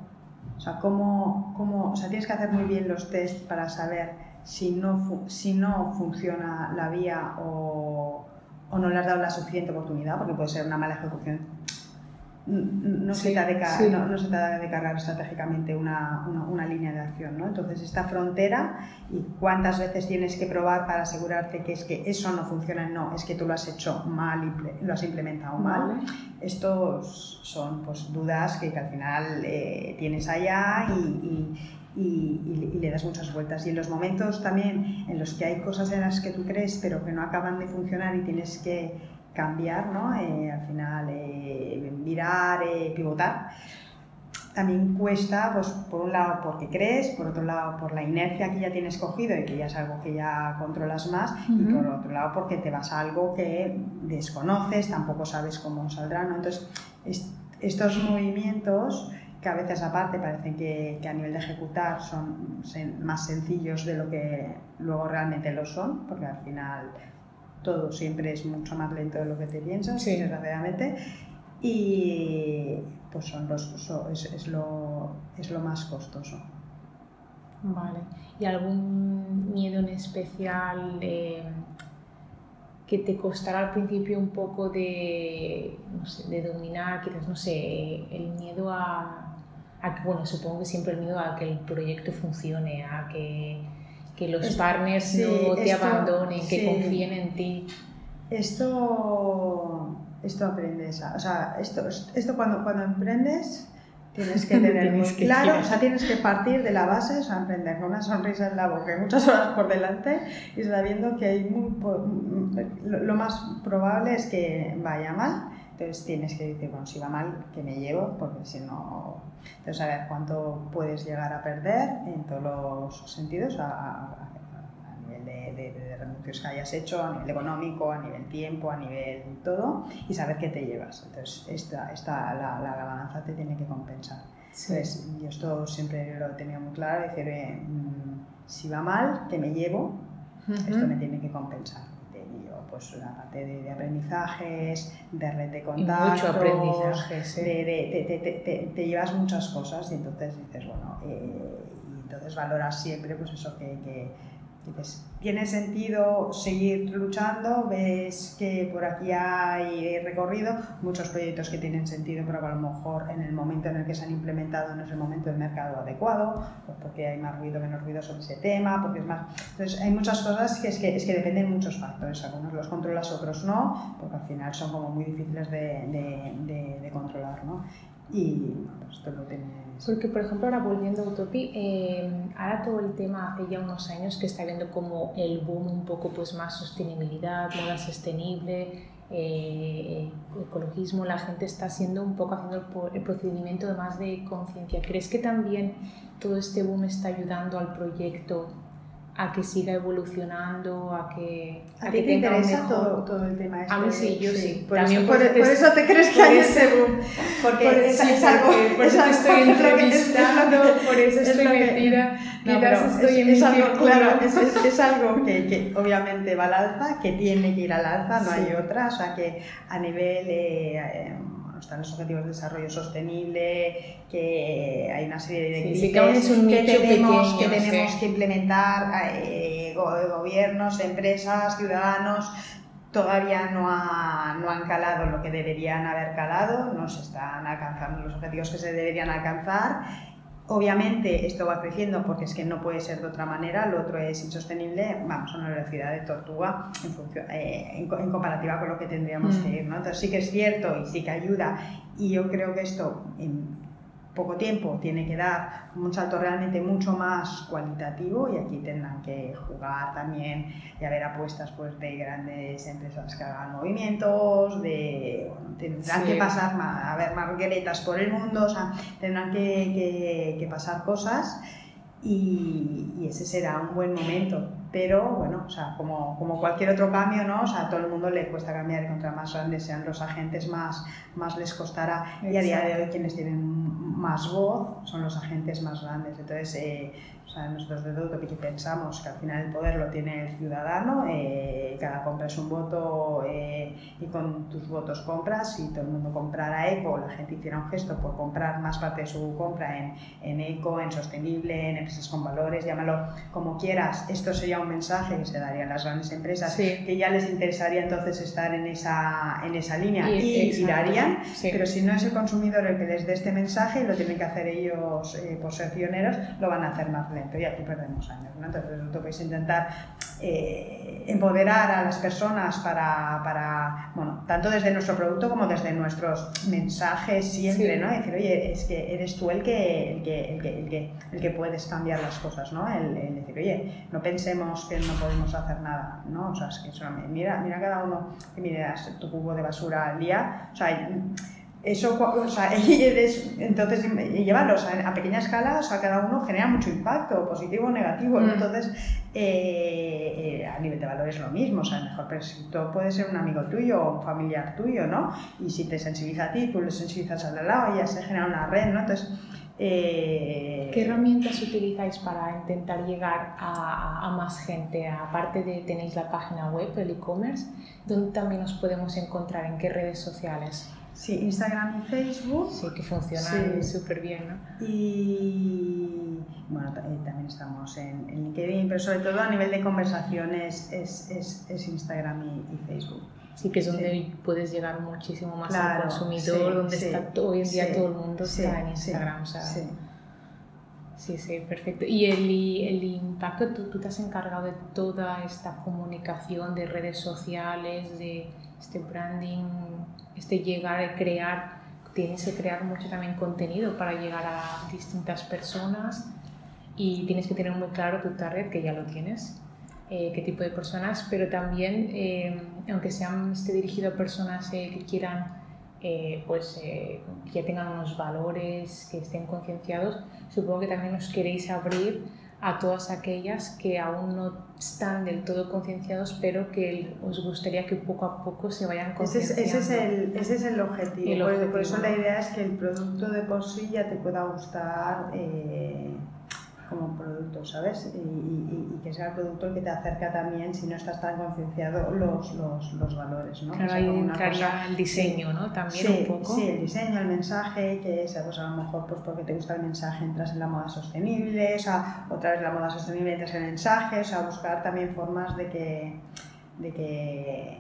o sea, cómo, cómo, o sea, tienes que hacer muy bien los test para saber si no, si no funciona la vía o, o no le has dado la suficiente oportunidad, porque puede ser una mala ejecución no, se trata de, no, no, se trata de cargar estratégicamente una, una, una, línea de acción. ¿no? Entonces, esta frontera y cuántas veces tienes que probar para asegurarte que es que eso no funciona, no, es que tú lo has hecho mal y lo has implementado mal. Vale. Estos son pues, dudas que, que al final eh, tienes allá y, y y, y, y, le das muchas vueltas. Y en los momentos también en los que hay cosas en las que tú crees pero que no acaban de funcionar y tienes que cambiar, ¿no? Eh, al final, eh, virar, eh, pivotar. También cuesta, pues por un lado porque crees, por otro lado por la inercia que ya tienes cogido y que ya es algo que ya controlas más, uh -huh. y por otro lado porque te vas a algo que desconoces, tampoco sabes cómo saldrá, ¿no? Entonces, est estos movimientos que a veces aparte parecen que, que, a nivel de ejecutar son más sencillos de lo que luego realmente lo son, porque al final todo siempre es mucho más lento de lo que te piensas, sí. desgraciadamente, y pues son los, son, es, es, lo, es lo más costoso. Vale. ¿Y algún miedo en especial eh, que te costará al principio un poco de, no sé, de dominar, quizás, no sé, el miedo a, a bueno, supongo que siempre el miedo a que el proyecto funcione, a que que los esto, partners sí, no te esto, abandonen, que sí. confíen en ti. Esto, esto aprendes, o sea, esto, esto cuando, cuando emprendes tienes que *laughs* tener tienes muy que claro, o sea, tienes que partir de la base, o sea, emprender con una sonrisa en la boca y muchas horas por delante y sabiendo que hay muy, lo más probable es que vaya mal. Entonces tienes que decir, bueno, si va mal, que me llevo, porque si no, entonces saber cuánto puedes llegar a perder en todos los sentidos, a, a, a nivel de, de, de, renuncios que hayas hecho, a nivel económico, a nivel tiempo, a nivel todo, y saber qué te llevas. Entonces esta, esta, la, la balanza te tiene que compensar. Sí. Entonces, yo esto siempre lo he tenido muy claro, decir, eh, si va mal, que me llevo, uh -huh. esto me tiene que compensar pues la parte de, de, aprendizajes, de red de contactos, mucho aprendizaje, sí. de, de, te, te, llevas muchas cosas y entonces dices, bueno, eh, y entonces valoras siempre pues eso que, que Dices, tiene sentido seguir luchando, ves que por aquí hay recorrido, muchos proyectos que tienen sentido, pero a lo mejor en el momento en el que se han implementado no es el momento del mercado adecuado, pues porque hay más ruido, menos ruido sobre ese tema, porque es más... Entonces hay muchas cosas que es que, es que dependen de muchos factores, algunos los controlas, otros no, porque al final son como muy difíciles de, de, de controlar, ¿no? Y pues, esto lo tienes porque, por ejemplo, ahora volviendo a Utopi, eh, ahora todo el tema hace ya unos años que está viendo como el boom un poco pues más sostenibilidad, moda sostenible, eh, ecologismo, la gente está haciendo un poco haciendo el, procedimiento de más de conciencia. ¿Crees que también todo este boom está ayudando al proyecto a que siga evolucionando, a que, a, que tenga mejor... todo, todo, el tema este? A mí sí, yo sí. Por, También eso, por, eso te crees *laughs* que hay ese boom. Porque es, es, algo... Por eso te *laughs* estoy entrevistando, por eso estoy metida, *laughs* quizás estoy en es algo, Claro, es, algo que, que, obviamente va al alza, que tiene que ir al alza, no hay otra, o sea que a nivel... Eh, eh, están los objetivos de desarrollo sostenible, que hay una serie de criterios que, tenemos, que, tenemos que implementar eh, gobiernos, empresas, ciudadanos, todavía no, no, han calado lo que deberían haber calado, no se están alcanzando los objetivos que se deberían alcanzar Obviamente esto va creciendo porque es que no puede ser de otra manera, lo otro es insostenible, vamos a una velocidad de tortuga en, eh, en, comparativa con lo que tendríamos mm. que ir. ¿no? Entonces sí que es cierto y sí que ayuda y yo creo que esto poco tiempo tiene que dar un salto realmente mucho más cualitativo y aquí tendrán que jugar también y haber apuestas pues de grandes empresas que hagan movimientos, de tendrán que pasar a ver margueretas por el mundo, o sea, tendrán que, que, pasar cosas y, y, ese será un buen momento. Pero bueno, o sea, como, como, cualquier otro cambio, ¿no? O sea, a todo el mundo le cuesta cambiar contra más grandes sean los agentes, más, más les costará. Y a día de hoy quienes tienen más voz son los agentes más grandes. Entonces, eh, o sea, nosotros de todo que pensamos que al final el poder lo tiene el ciudadano, eh, cada compra es un voto eh, y con tus votos compras. Si todo el mundo comprara eco, la gente hiciera un gesto por comprar más parte de su compra en, en eco, en sostenible, en empresas con valores, llámalo como quieras, esto sería un mensaje que se daría a las grandes empresas que ya les interesaría entonces estar en esa, en esa línea y, y, darían, pero si no es el consumidor el que les dé este mensaje, lo tienen que hacer ellos eh, por ser pioneros, lo van a hacer más lento y aquí perdemos años. ¿no? Entonces, que podéis intentar eh, empoderar a las personas para, para, bueno, tanto desde nuestro producto como desde nuestros mensajes siempre, ¿no? Decir, oye, es que eres tú el que, el que, el que, el que, el que puedes cambiar las cosas, ¿no? El, decir, oye, no pensemos que no podemos hacer nada, ¿no? O sea, es que mira, mira cada uno que miras tu cubo de basura al día, o sea, eso, o sea, *laughs* entonces llevarlo a pequeña escala, o sea, cada uno genera mucho impacto, positivo o negativo. Mm. Entonces, eh, eh, a nivel de valor es lo mismo, o sea, mejor prescriptor puede ser un amigo tuyo o un familiar tuyo, ¿no? Y si te sensibiliza a ti, tú le sensibilizas al lado y ya se genera una red, ¿no? Entonces, eh, ¿Qué herramientas utilizáis para intentar llegar a, a, más gente? Aparte de tenéis la página web, el e-commerce, ¿dónde también nos podemos encontrar? ¿En qué redes sociales? Sí, Instagram y Facebook. Sí, que funcionan súper bien, ¿no? Y bueno, eh, también estamos en, LinkedIn, pero sobre todo a nivel de conversaciones es, es, es Instagram y, Facebook. Sí, que es donde puedes llegar muchísimo más al consumidor, donde está hoy en día todo el mundo está en Instagram. sí. Sí, sí, perfecto. ¿Y el, el impacto, tú, tú, te has encargado de toda esta comunicación de redes sociales, de este branding este llegar a crear, tienes que crear mucho también contenido para llegar a distintas personas y tienes que tener muy claro tu target, que ya lo tienes, eh, qué tipo de personas, pero también, eh, aunque sean esté dirigido a personas eh, que quieran, pues que ya tengan unos valores, que estén concienciados, supongo que también os queréis abrir a todas aquellas que aún no están del todo concienciados, pero que os gustaría que poco a poco se vayan concienciando. Ese, es, el, ese es el objetivo. Por, eso la idea es que el producto de por sí ya te pueda gustar. Eh, como producto, ¿sabes? Y, y, que sea el producto el que te acerca también, si no estás tan concienciado, los, los, los valores, ¿no? Claro, hay cosa, el diseño, ¿no? También sí, un poco. Sí, el diseño, el mensaje, que es, pues a lo mejor pues porque te gusta el mensaje entras en la moda sostenible, o sea, otra vez la moda sostenible entras en el mensaje, o sea, buscar también formas de que, de que,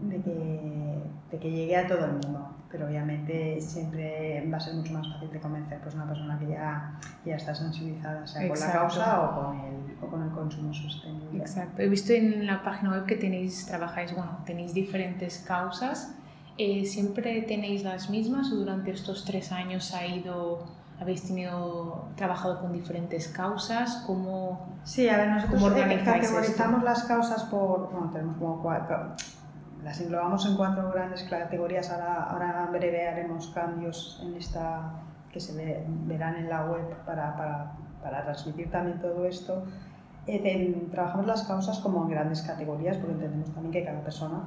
de que, de que llegue a todo el mundo pero obviamente siempre va a ser mucho más fácil de convencer pues una persona que ya, ya está sensibilizada, sea con la causa o con, el, o con el consumo sostenible. Exacto. He visto en la página web que tenéis, trabajáis, bueno, tenéis diferentes causas. Eh, ¿Siempre tenéis las mismas o durante estos tres años ha ido, habéis tenido, trabajado con diferentes causas? ¿Cómo, sí, a ver, nosotros categorizamos las causas por, bueno, tenemos como cuatro las englobamos en cuatro grandes categorías. Ahora, ahora en breve haremos cambios en esta que se verán en la web para, para, para transmitir también todo esto. Eh, trabajamos las causas como en grandes categorías porque entendemos también que cada persona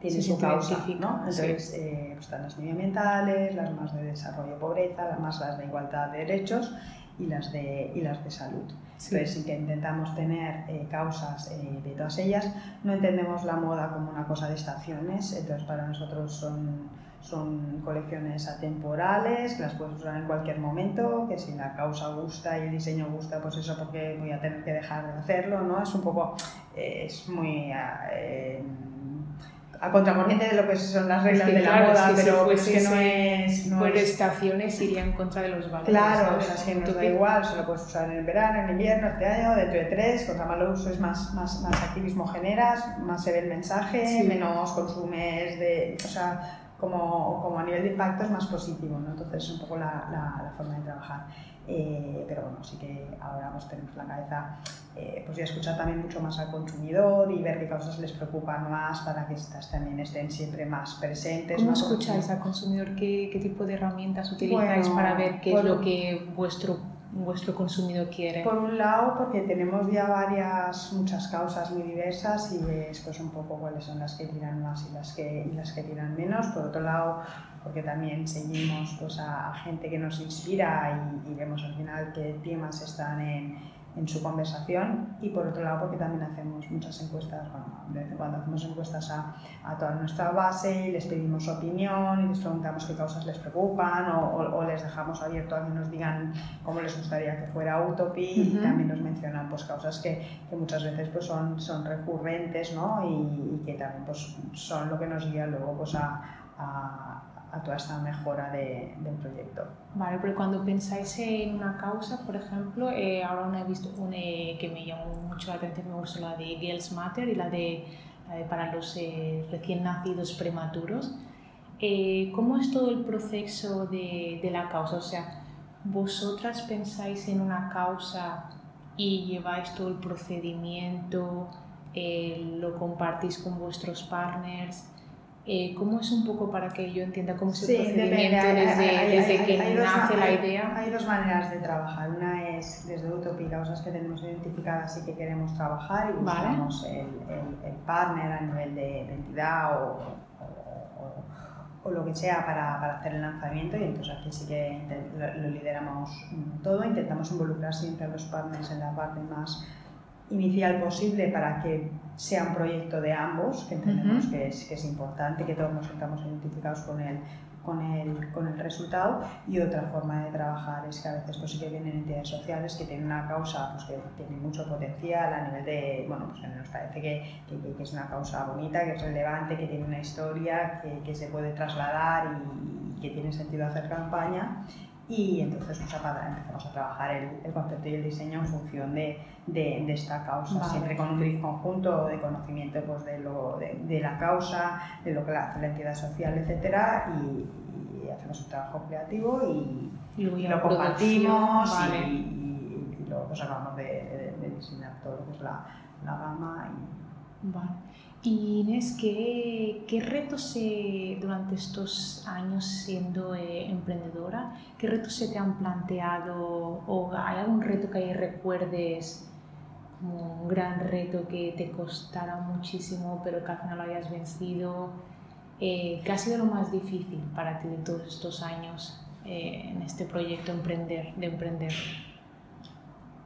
tiene su causa, ¿no? Entonces, eh, pues están las medioambientales, las más de desarrollo pobreza, las más las de igualdad de derechos y las de, y las de salud. Entonces sí que intentamos tener eh, causas eh, de todas ellas. No entendemos la moda como una cosa de estaciones, entonces para nosotros son, son colecciones atemporales, que las puedes usar en cualquier momento, que si la causa gusta y el diseño gusta, pues eso porque voy a tener que dejar de hacerlo, ¿no? Es un poco, es muy a contracorriente de lo que son las reglas de la moda, pero es que no es... No por estaciones iría en contra de los valores. Claro, es que nos da igual, se lo puedes usar en el verano, en invierno, este año, dentro de tres, contra malo uso es más, más, más activismo generas, más se ve el mensaje, menos consumes de... O sea, como, como a nivel de impacto es más positivo, ¿no? Entonces es un poco la, la, la forma de trabajar. Eh, pero bueno, sí que ahora pues, tenemos la cabeza eh, pues ya escuchar también mucho más al consumidor y ver qué causas les preocupan más para que estas también estén siempre más presentes. ¿Cómo escucháis al consumidor? ¿Qué, ¿Qué, tipo de herramientas utilizáis para ver qué es lo que vuestro vuestro consumidor quiere? Por un lado, porque tenemos ya varias, muchas causas muy diversas y ves pues, un poco cuáles son las que tiran más y las que, las que tiran menos. Por otro lado, porque también seguimos pues, a, gente que nos inspira y, y vemos al final qué temas están en en su conversación y por otro lado porque también hacemos muchas encuestas, bueno, de vez en cuando hacemos encuestas a, a, toda nuestra base y les pedimos su opinión y les preguntamos qué causas les preocupan o, o, les dejamos abierto a que nos digan cómo les gustaría que fuera Utopy y también nos mencionan pues causas que, que, muchas veces pues son, son recurrentes ¿no? y, y, que también pues son lo que nos guía luego pues a, a a toda esta mejora de, del proyecto. Vale, pero cuando pensáis en una causa, por ejemplo, eh, ahora una he visto una que me llamó mucho la atención, me gustó la de Girls Matter y la de, la de para los eh, recién nacidos prematuros. Eh, ¿Cómo es todo el proceso de, de la causa? O sea, ¿vosotras pensáis en una causa y lleváis todo el procedimiento, lo compartís con vuestros partners? Eh, ¿Cómo es un poco para que yo entienda cómo es el procedimiento desde, que nace la idea? Hay dos maneras de trabajar. Una es desde Utopía, causas que tenemos identificadas y que queremos trabajar y buscamos el, el, partner a nivel de, entidad o, o, lo que sea para, para, hacer el lanzamiento y entonces aquí sí que lo lideramos todo. Intentamos involucrar siempre a los partners en la parte más inicial posible para que sea un proyecto de ambos, que entendemos que, es, que, es, importante, que todos nos sentamos identificados con el, con el, con el resultado. Y otra forma de trabajar es que a veces pues, sí que vienen entidades sociales que tienen una causa pues, que tiene mucho potencial a nivel de, bueno, pues nos parece que, que, que, es una causa bonita, que es relevante, que tiene una historia, que, que se puede trasladar y, y que tiene sentido hacer campaña y entonces empezamos a trabajar el, el, concepto y el diseño en función de, de, de esta causa, siempre con un conjunto de conocimiento pues, de, lo, de, de, la causa, de lo que hace la entidad social, etc. Y, y, hacemos un trabajo creativo y, y lo compartimos vale. y, y, luego pues, acabamos de, diseñar todo lo que es la, la gama. Y... Vale. Y Inés, ¿qué, qué retos se, durante estos años siendo eh, emprendedora, qué retos se te han planteado o hay algún reto que recuerdes como un gran reto que te costara muchísimo pero que al final lo hayas vencido? Eh, ¿Qué ha sido lo más difícil para ti de todos estos años eh, en este proyecto emprender, de emprender?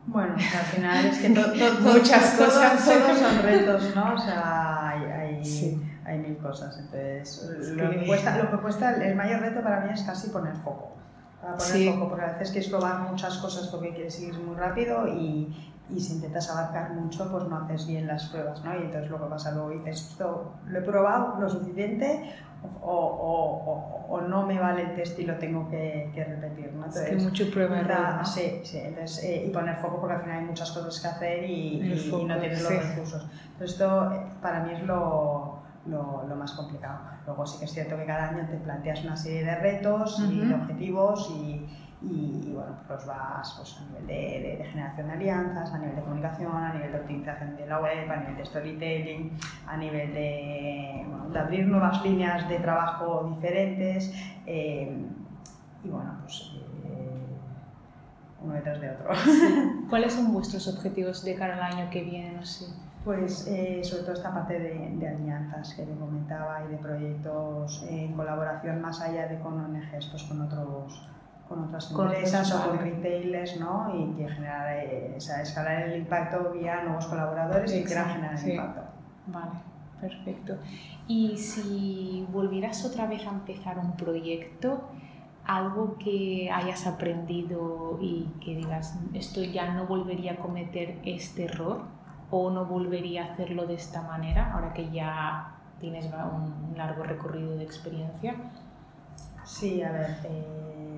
Bueno, al final es que to, to, *laughs* muchas cosas, todos, son retos, ¿no? O sea, hay, hay, sí. hay mil cosas. Entonces, lo, que cuesta, lo que cuesta, el mayor reto para mí es casi poner foco. Para poner sí. foco, porque a veces quieres probar muchas cosas porque quieres ir muy rápido y, y si intentas abarcar mucho, pues no haces bien las pruebas, ¿no? Y entonces lo que pasa luego dices, esto lo he probado lo suficiente o, o, o, o, no me vale el test y lo tengo que, que repetir. ¿no? Entonces, es que mucho prueba ¿no? Sí, sí. Entonces, eh, y poner foco porque al final hay muchas cosas que hacer y, y, foco, y no tienes sí. los recursos. Entonces esto eh, para mí es lo, lo, lo, más complicado. Luego sí que es cierto que cada año te planteas una serie de retos uh -huh. y de objetivos y, y, bueno, pues vas pues, a nivel de, de, generación de alianzas, a nivel de comunicación, a nivel de optimización de la web, a nivel de storytelling, a nivel de, bueno, de abrir nuevas líneas de trabajo diferentes eh, y bueno, pues eh, uno detrás de otro. *laughs* ¿Cuáles son vuestros objetivos de cara al año que viene? No sé. Pues eh, sobre todo esta parte de, de, alianzas que te comentaba y de proyectos en colaboración más allá de con ONGs, pues con otros con otras empresas o con retailers, ¿no? Y que generar, eh, escalar el impacto vía nuevos colaboradores y quieran generar el impacto. Vale, perfecto. Y si volvieras otra vez a empezar un proyecto, algo que hayas aprendido y que digas, esto ya no volvería a cometer este error o no volvería a hacerlo de esta manera, ahora que ya tienes un largo recorrido de experiencia? Sí, a ver. Eh...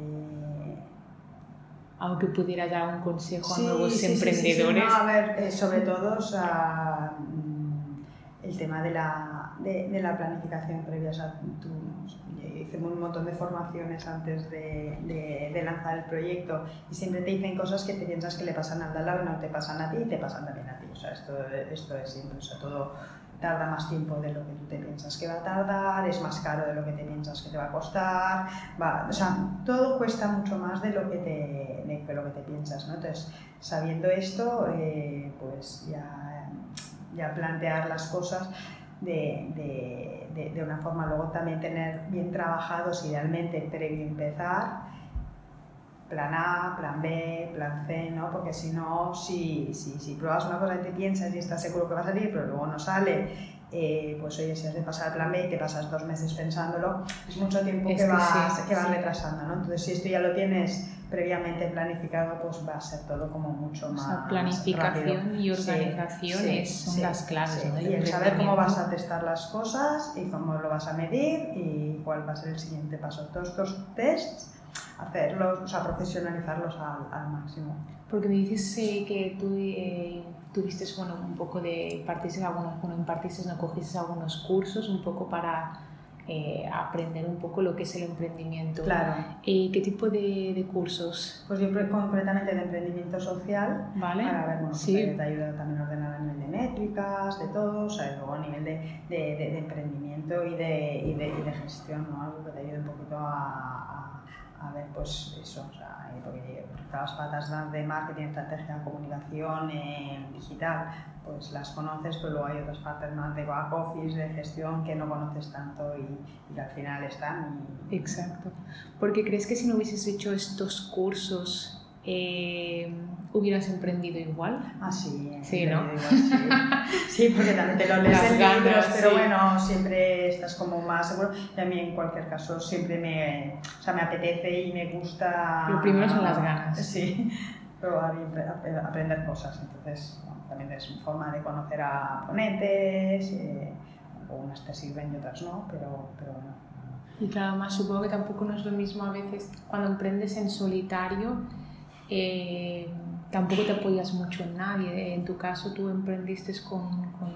Algo que pudiera dar un consejo a nuevos emprendedores. Sí, no, a ver, eh, sobre todo o sea, mm, el tema de la, de, de la planificación previa. O sea, tú, hice un montón de formaciones antes de, de, de, lanzar el proyecto y siempre te dicen cosas que te piensas que le pasan al de al lado y no te pasan a ti y te pasan también a ti. O sea, esto, esto es siempre, o sea, todo tarda más tiempo de lo que tú te piensas que va a tardar, es más caro de lo que te piensas que te va a costar, o sea, todo cuesta mucho más de lo que te, de lo que te piensas, ¿no? Entonces, sabiendo esto, eh, pues ya, ya plantear las cosas de, de, de, una forma, luego también tener bien trabajados idealmente previo empezar, plan A, plan B, plan C, ¿no? Porque si no, si, si, si pruebas una cosa y te piensas y estás seguro que va a salir, pero luego no sale, eh, pues oye, si has de pasar al plan B y te pasas dos meses pensándolo, es mucho tiempo es que, que, vas, sí, que vas sí. retrasando, ¿no? Entonces, si esto ya lo tienes previamente planificado, pues va a ser todo como mucho más. O sea, planificación rápido. y organización sí, son las claves. ¿no? Y el saber cómo vas a testar las cosas y cómo lo vas a medir y cuál va a ser el siguiente paso. Todos estos tests hacerlos, o sea, profesionalizarlos al, al máximo. Porque me dices eh, que tú eh, tuviste bueno, un poco de, impartiste algunos, bueno, impartiste, no cogiste algunos cursos un poco para eh, aprender un poco lo que es el emprendimiento. Claro. ¿Y qué tipo de, de, cursos? Pues yo concretamente de emprendimiento social. Vale. Para ver, bueno, sí. te ayuda también a ordenar a nivel de métricas, de todo, o sea, luego a nivel de, de, de, emprendimiento y de, y de, y de gestión, ¿no? Algo que te ayude un poquito a, a a ver, pues eso, o sea, porque todas las patas de marketing, estrategia, comunicación, eh, digital, pues las conoces, pero luego hay otras partes más de back office, de gestión, que no conoces tanto y, y al final están. Y... Exacto. Porque crees que si no hubieses hecho estos cursos, eh, hubieras emprendido igual. Ah, sí. Sí, ¿no? Igual, sí. sí. porque también te lo lees Las en ganas, libros, pero sí. bueno, siempre estás como más seguro. Y a mí en cualquier caso siempre me, o sea, me apetece y me gusta... Lo primero son las ganas. Sí, probar y aprender cosas. Entonces, bueno, también es una forma de conocer a ponentes, eh, unas te sirven y otras no, pero, pero bueno. Y claro, más supongo que tampoco no es lo mismo a veces cuando emprendes en solitario eh, tampoco te apoyas mucho en nadie. En tu caso, tú emprendiste con, con,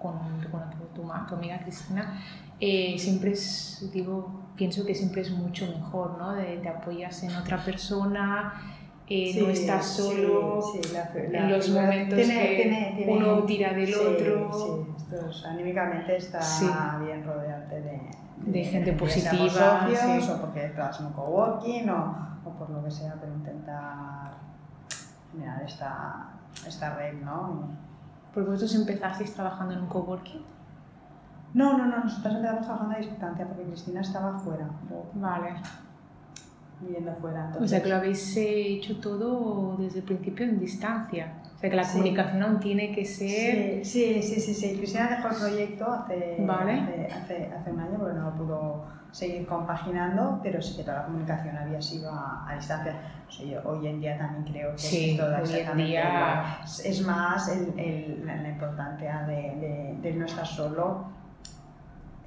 con, con tu, tu, tu, amiga Cristina. Eh, siempre es, digo, pienso que siempre es mucho mejor, ¿no? De, te apoyas en otra persona. Eh, sí, no estás solo sí, sí, la, la, en los momentos tiene, que tiene, tiene, uno tira del otro. Sí, esto es, anímicamente está bien rodearte de, de, de gente positiva. Socios, o porque estás en un coworking o, o por lo que sea, pero generar esta, esta red, ¿no? ¿Porque vosotros empezasteis trabajando en un coworking? No, no, no, nosotros empezamos trabajando a distancia porque Cristina estaba fuera. Vale. Viviendo fuera. Entonces... O sea que lo habéis hecho todo desde el principio en distancia. O sea que la sí. comunicación aún tiene que ser... Sí, sí, sí, sí. sí. Cristina dejó el proyecto hace, vale. hace, hace, hace un año porque no lo pudo seguir compaginando, pero sí que toda la comunicación había sido a, a distancia. O sea, hoy en día también creo que sí, toda en día... es más el, el, la importancia de, de, de no estar solo,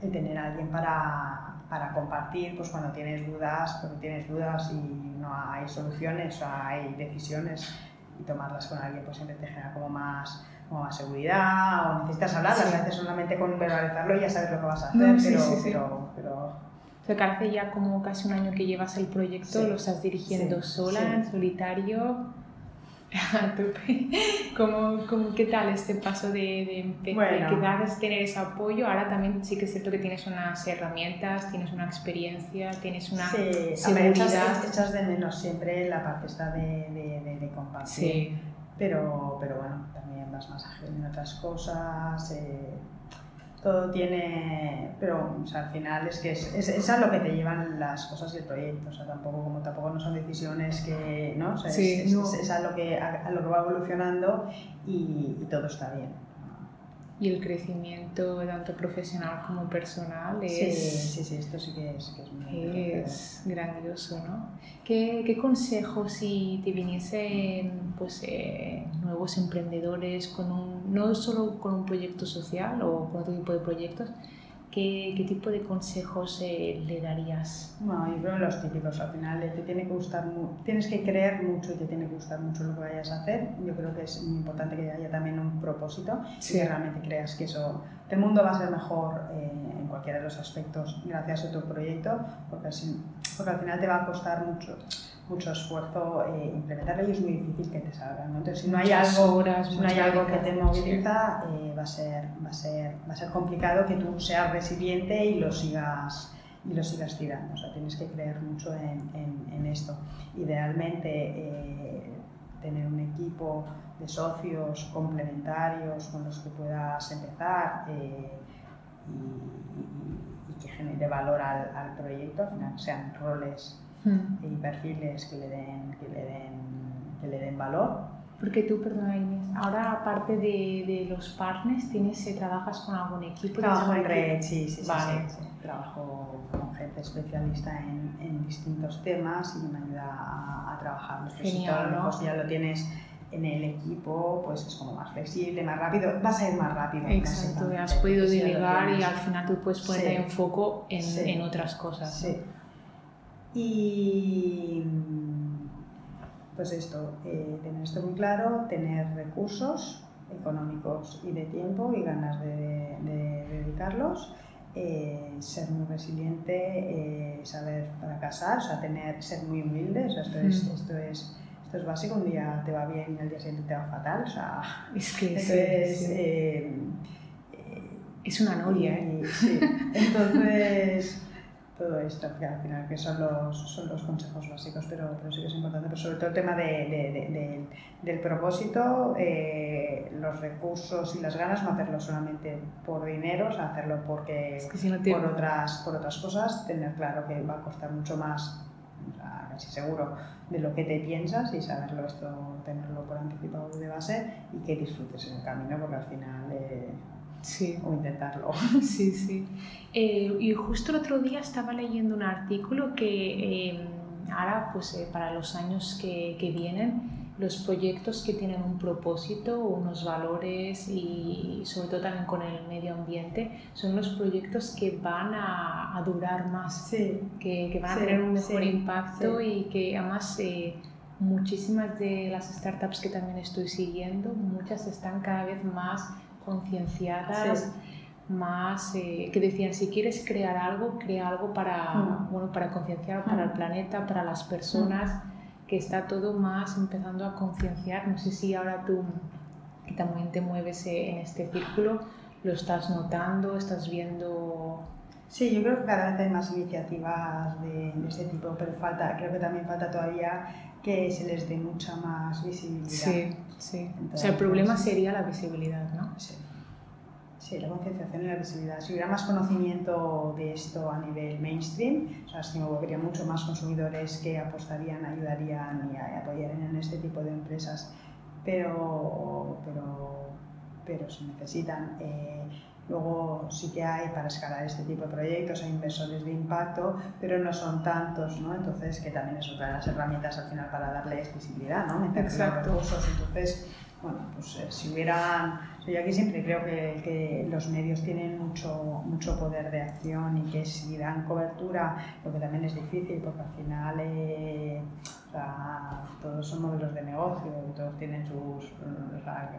el tener a alguien para, para compartir, pues cuando tienes dudas, cuando tienes dudas y no hay soluciones o hay decisiones y tomarlas con alguien pues siempre te genera como más, como más seguridad o necesitas hablarlas, sí. a veces solamente con verbalizarlo y ya sabes lo que vas a hacer, no, sí, pero, sí, pero, pero, sea, que hace ya como casi un año que llevas el proyecto, lo estás dirigiendo sola, en solitario. *laughs* A tope. ¿Cómo, cómo, qué tal este paso de, de, bueno. de tener ese apoyo? Ahora también sí que es cierto que tienes unas herramientas, tienes una experiencia, tienes una sí, seguridad. echas, de menos siempre la parte esta de, de, de compartir. Sí. Pero, pero bueno, también vas más ágil en otras cosas. Eh, todo tiene, pero o sea, al final es que es, es, a lo que te llevan las cosas del proyecto, o sea, tampoco, como tampoco no son decisiones que, ¿no? O sea, es, a, lo que, a, lo que va evolucionando y, y todo está bien y el crecimiento tanto profesional como personal es, sí, sí, esto sí que es, que es, muy es grandioso, ¿no? ¿Qué, ¿Qué, consejos si te viniesen pues, eh, nuevos emprendedores con un, no solo con un proyecto social o con otro tipo de proyectos, ¿Qué, ¿qué, tipo de consejos eh, le darías? No, yo creo los típicos. Al final te tiene que gustar, tienes que creer mucho y te tiene que gustar mucho lo que vayas a hacer. Yo creo que es muy importante que haya también un propósito y que realmente creas que eso, el mundo va a ser mejor eh, en cualquiera de los aspectos gracias a tu proyecto, porque, así, porque al final te va a costar mucho mucho esfuerzo eh, implementarlo y es muy difícil que te salga. ¿no? Entonces, si no hay algo, no hay algo que te moviliza, eh, va, a ser, va, a ser, va a ser complicado que tú seas resiliente y lo sigas y lo sigas tirando. O sea, tienes que creer mucho en, en, esto. Idealmente, eh, tener un equipo de socios complementarios con los que puedas empezar y, que genere valor al, al proyecto, al final sean roles Hmm. y perfiles que le den, que le den, que le den valor. Porque tú, perdona Inés, ahora aparte de, de los partners, ¿tienes, eh, ¿trabajas con algún equipo? Trabajo en red, sí, sí, vale. sí, Trabajo con gente especialista en, en, distintos temas y me ayuda a, a trabajar. Genial, ¿no? Pues ya lo tienes en el equipo, pues es como más flexible, más rápido, vas a ir más rápido. Exacto, has podido delegar y al final tú puedes poner en foco en, en otras cosas. Sí. Y pues esto, eh, tener esto muy claro, tener recursos económicos y de tiempo y ganas de, dedicarlos, eh, ser muy resiliente, eh, saber fracasar, o sea, tener, ser muy humilde, esto, es, mm. esto, es, esto es básico, un día te va bien y al día siguiente te va fatal, o sea, es que es, es una noria. Sí, entonces todo esto, que al final que son los, son los consejos básicos, pero, pero sí que es importante, pero sobre todo el tema de, de, del propósito, eh, los recursos y las ganas, no hacerlo solamente por dinero, o sea, hacerlo porque por, otras, por otras cosas, tener claro que va a costar mucho más, casi seguro, de lo que te piensas y saberlo esto, tenerlo por anticipado de base y que disfrutes en el camino, porque al final... Eh, sí. o intentarlo. *laughs* Sí, sí. Eh, y justo el otro día estaba leyendo un artículo que eh, ahora, pues eh, para los años que, que, vienen, los proyectos que tienen un propósito, unos valores y sobre todo también con el medio ambiente, son los proyectos que van a, a durar más, sí. que, que, van a tener un mejor impacto y que además muchísimas de las startups que también estoy siguiendo, muchas están cada vez más concienciadas, más eh, que decían, si quieres crear algo, crea algo para, mm. bueno, para concienciar para el mm. planeta, para las personas, mm. que está todo más empezando a concienciar. No sé si ahora tú, que también te mueves eh, en este círculo, lo estás notando, estás viendo... Sí, yo creo que cada vez hay más iniciativas de, de este tipo, pero falta, creo que también falta todavía que se les dé mucha más visibilidad. Sí, sí. o sea, el problema sería la visibilidad, ¿no? Sí. Sí, la concienciación y la visibilidad. Si hubiera más conocimiento de esto a nivel mainstream, o sea, si habría mucho más consumidores que apostarían, ayudarían y apoyarían en este tipo de empresas, pero, pero, pero se necesitan eh, Luego sí que hay para escalar este tipo de proyectos, hay inversores de impacto, pero no son tantos, ¿no? Entonces, que también es otra de las herramientas al final para darles visibilidad, ¿no? Exacto. recursos. Entonces, bueno, pues eh, si hubieran, yo aquí siempre creo que, que, los medios tienen mucho, mucho poder de acción y que si dan cobertura, lo que también es difícil porque al final eh, o sea, todos son modelos de negocio todos tienen sus, o sea,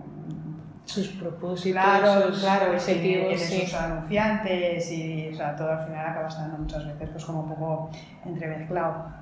sus propósitos, claro, sus claro, objetivos, sí. sus anunciantes y o sea, todo al final acaba estando muchas veces pues como un poco entremezclado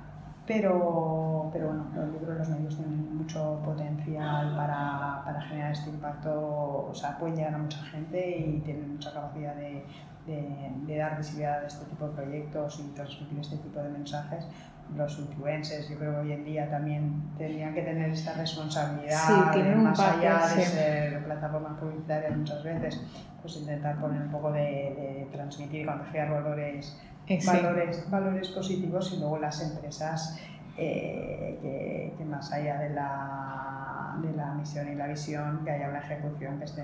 pero, pero bueno, yo creo que los medios tienen mucho potencial para, para, generar este impacto, o sea, pueden llegar a mucha gente y tienen mucha capacidad de, de, de dar visibilidad a este tipo de proyectos y transmitir este tipo de mensajes. Los influencers, yo creo que hoy en día también tendrían que tener esta responsabilidad, sí, tienen más un allá de sí. ser plataformas publicitarias muchas veces, pues intentar poner un poco de, de transmitir y contagiar valores sí. valores, valores positivos y luego las empresas eh, que, que, más allá de la, de la misión y la visión, que haya una ejecución que esté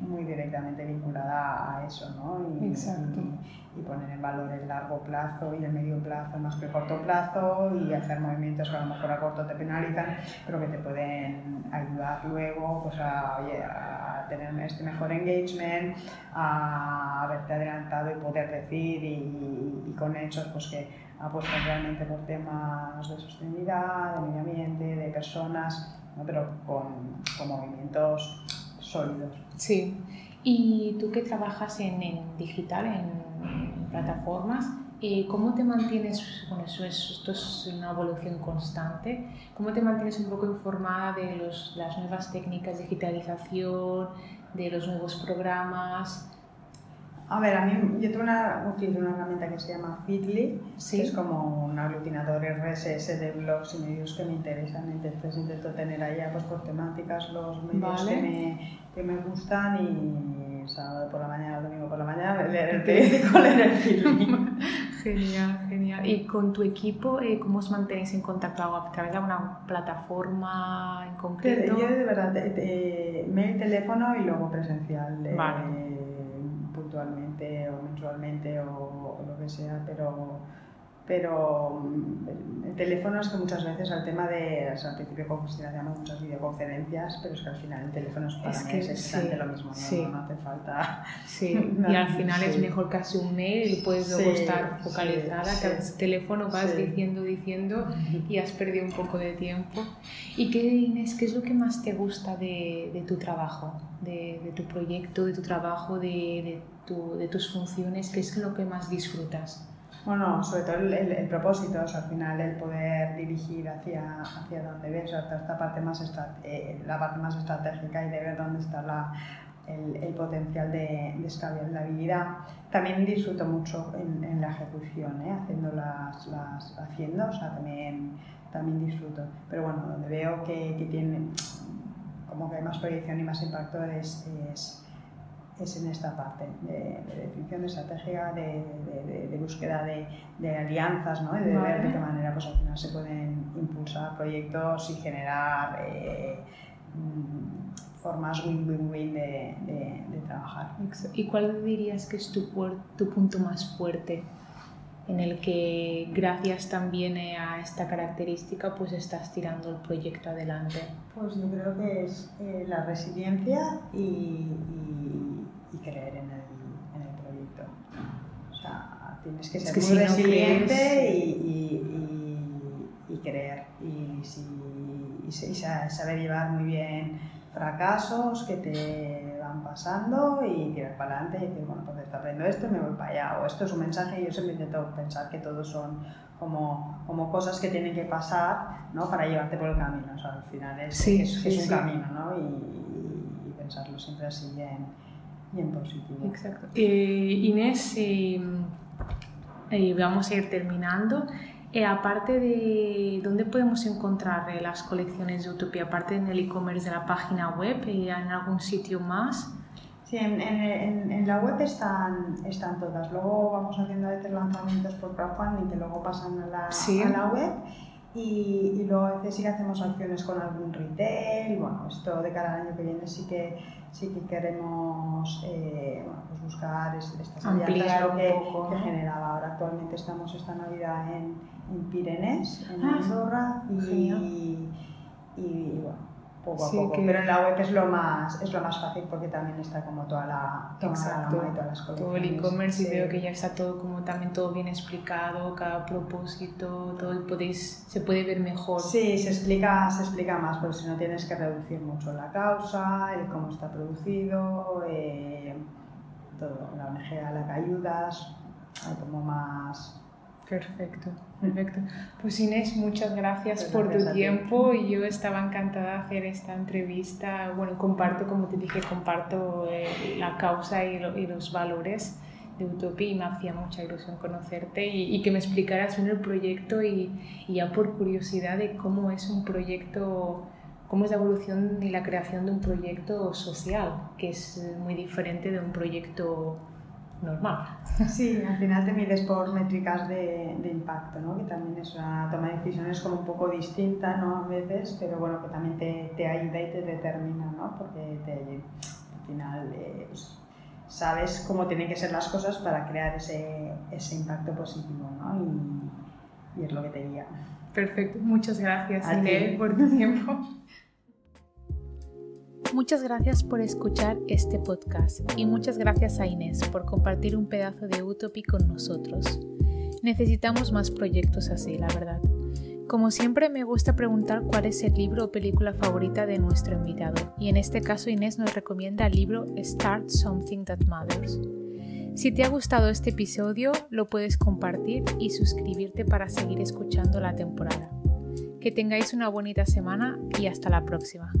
muy directamente vinculada a eso, ¿no? Y, Exacto. Y, y, poner en valor el largo plazo y el medio plazo más que el corto plazo y hacer movimientos que a lo mejor a corto te penalizan, pero que te pueden ayudar luego pues, a, oye, a tener este mejor engagement, a haberte adelantado y poder decir y, con hechos pues que apuestan realmente por temas de sostenibilidad, de medio ambiente, de personas, ¿no? pero con, con movimientos sólidos. Sí. Y tú que trabajas en digital, en, plataformas, eh, ¿cómo te mantienes, bueno, eso es, esto es una evolución constante, ¿cómo te mantienes un poco informada de los, las nuevas técnicas de digitalización, de los nuevos programas? A ver, a mí yo tengo una, utilizo una herramienta que se llama Feedly, ¿Sí? que es como un aglutinador RSS de blogs y medios que me interesan. Entonces intento tener allá pues, por temáticas los medios vale. que, me, que me gustan y sábado por la mañana, domingo por la mañana, leer el periódico, *laughs* leer el Feedly. *laughs* genial, genial. ¿Y con tu equipo eh, cómo os mantenéis en contacto? ¿A través de alguna plataforma en concreto? Yo de verdad, de, de, mail, teléfono y luego presencial. Eh, vale puntualmente o mensualmente o, o, lo que sea, pero, pero el teléfono es que muchas veces al tema de, o sea, al principio con Cristina hacíamos muchas videoconferencias, pero es que al final el teléfono es para es que, es exactamente sí, lo mismo, ¿no? Sí. no, no hace falta. *laughs* Sí, *laughs* y al final sí. es mejor casi un mail y puedes luego estar focalizada, que al teléfono vas diciendo, diciendo y has perdido un poco de tiempo. ¿Y qué, Inés, qué es lo que más te gusta de, de tu trabajo, de, de, tu proyecto, de tu trabajo, de, de tu, de tus funciones? ¿Qué es lo que más disfrutas? Bueno, sobre todo el, el, propósito, o sea, al final el poder dirigir hacia, hacia donde ves, esta parte más eh, la parte más estratégica y de ver dónde está la, el, el, potencial de, de escalabilidad. También disfruto mucho en, la ejecución, ¿eh? haciendo las, las, haciendo, o sea, también, también disfruto. Pero bueno, donde veo que, que tiene como que hay más proyección y más impacto es es en esta parte de, de definición estratégica, de, de, de búsqueda de, alianzas, ¿no? de vale. ver de qué manera pues, al final se pueden impulsar proyectos y generar eh, formas win-win-win de, trabajar. ¿Y cuál dirías que es tu, tu punto más fuerte? en el que gracias también a esta característica pues estás tirando el proyecto adelante? Pues yo creo que es eh, la resiliencia y, y, y creer en el, en el, proyecto. O sea, tienes que ser es que muy si resiliente no crees... y, y, creer y, si, y, saber llevar muy bien fracasos que te van pasando y tirar para adelante y decir, bueno, pues está aprendiendo esto y me voy para allá. O esto es un mensaje y yo siempre intento pensar que todos son como, como cosas que tienen que pasar ¿no? para llevarte por el camino. O sea, al final es, sí, es, sí, es un sí. camino ¿no? y, y, pensarlo siempre así y en, y en positivo. Exacto. Eh, Inés, eh, eh, vamos a ir terminando. Eh, aparte de dónde podemos encontrar eh, las colecciones de Utopía, aparte en el e-commerce de la página web, eh, en algún sitio más. Sí, en, en, en, la web están, están todas. Luego vamos haciendo a veces lanzamientos por crowdfunding que luego pasan a la, sí. a la web. Y, y, luego a veces sí que hacemos acciones con algún retail. Bueno, esto de cara al año que viene sí que, sí que queremos eh, bueno, pues buscar estas alianzas lo que, poco, que ¿no? generaba. Ahora actualmente estamos esta Navidad en, en Pirenés, en ah, Andorra, y, y, bueno, poco a poco. Pero en la web es lo más es lo más fácil porque también está como toda la, toda Exacto. la todas las colecciones. Todo el e-commerce y veo que ya está todo como también todo bien explicado, cada propósito, todo podéis, se puede ver mejor. Sí, se explica, se explica más, porque si no tienes que reducir mucho la causa, el cómo está producido, eh, todo, la ONG a la que ayudas, hay como más Perfecto, perfecto. Pues Inés, muchas gracias, por tu tiempo y yo estaba encantada de hacer esta entrevista. Bueno, comparto, como te dije, comparto eh, la causa y, los valores de Utopia y me hacía mucha ilusión conocerte y, que me explicaras bien el proyecto y, y, ya por curiosidad de cómo es un proyecto, cómo es la evolución y la creación de un proyecto social, que es muy diferente de un proyecto normal. Sí, al final te mides por métricas de, de, impacto, ¿no? que también es una toma de decisiones como un poco distinta ¿no? a veces, pero bueno, que también te, te ayuda y te determina, ¿no? porque te, al final eh, pues, sabes cómo tienen que ser las cosas para crear ese, ese impacto positivo ¿no? y, y, es lo que te guía. Perfecto, muchas gracias Inés por tu tiempo. Muchas gracias por escuchar este podcast y muchas gracias a Inés por compartir un pedazo de Utopy con nosotros. Necesitamos más proyectos así, la verdad. Como siempre me gusta preguntar cuál es el libro o película favorita de nuestro invitado y en este caso Inés nos recomienda el libro Start Something That Matters. Si te ha gustado este episodio lo puedes compartir y suscribirte para seguir escuchando la temporada. Que tengáis una bonita semana y hasta la próxima.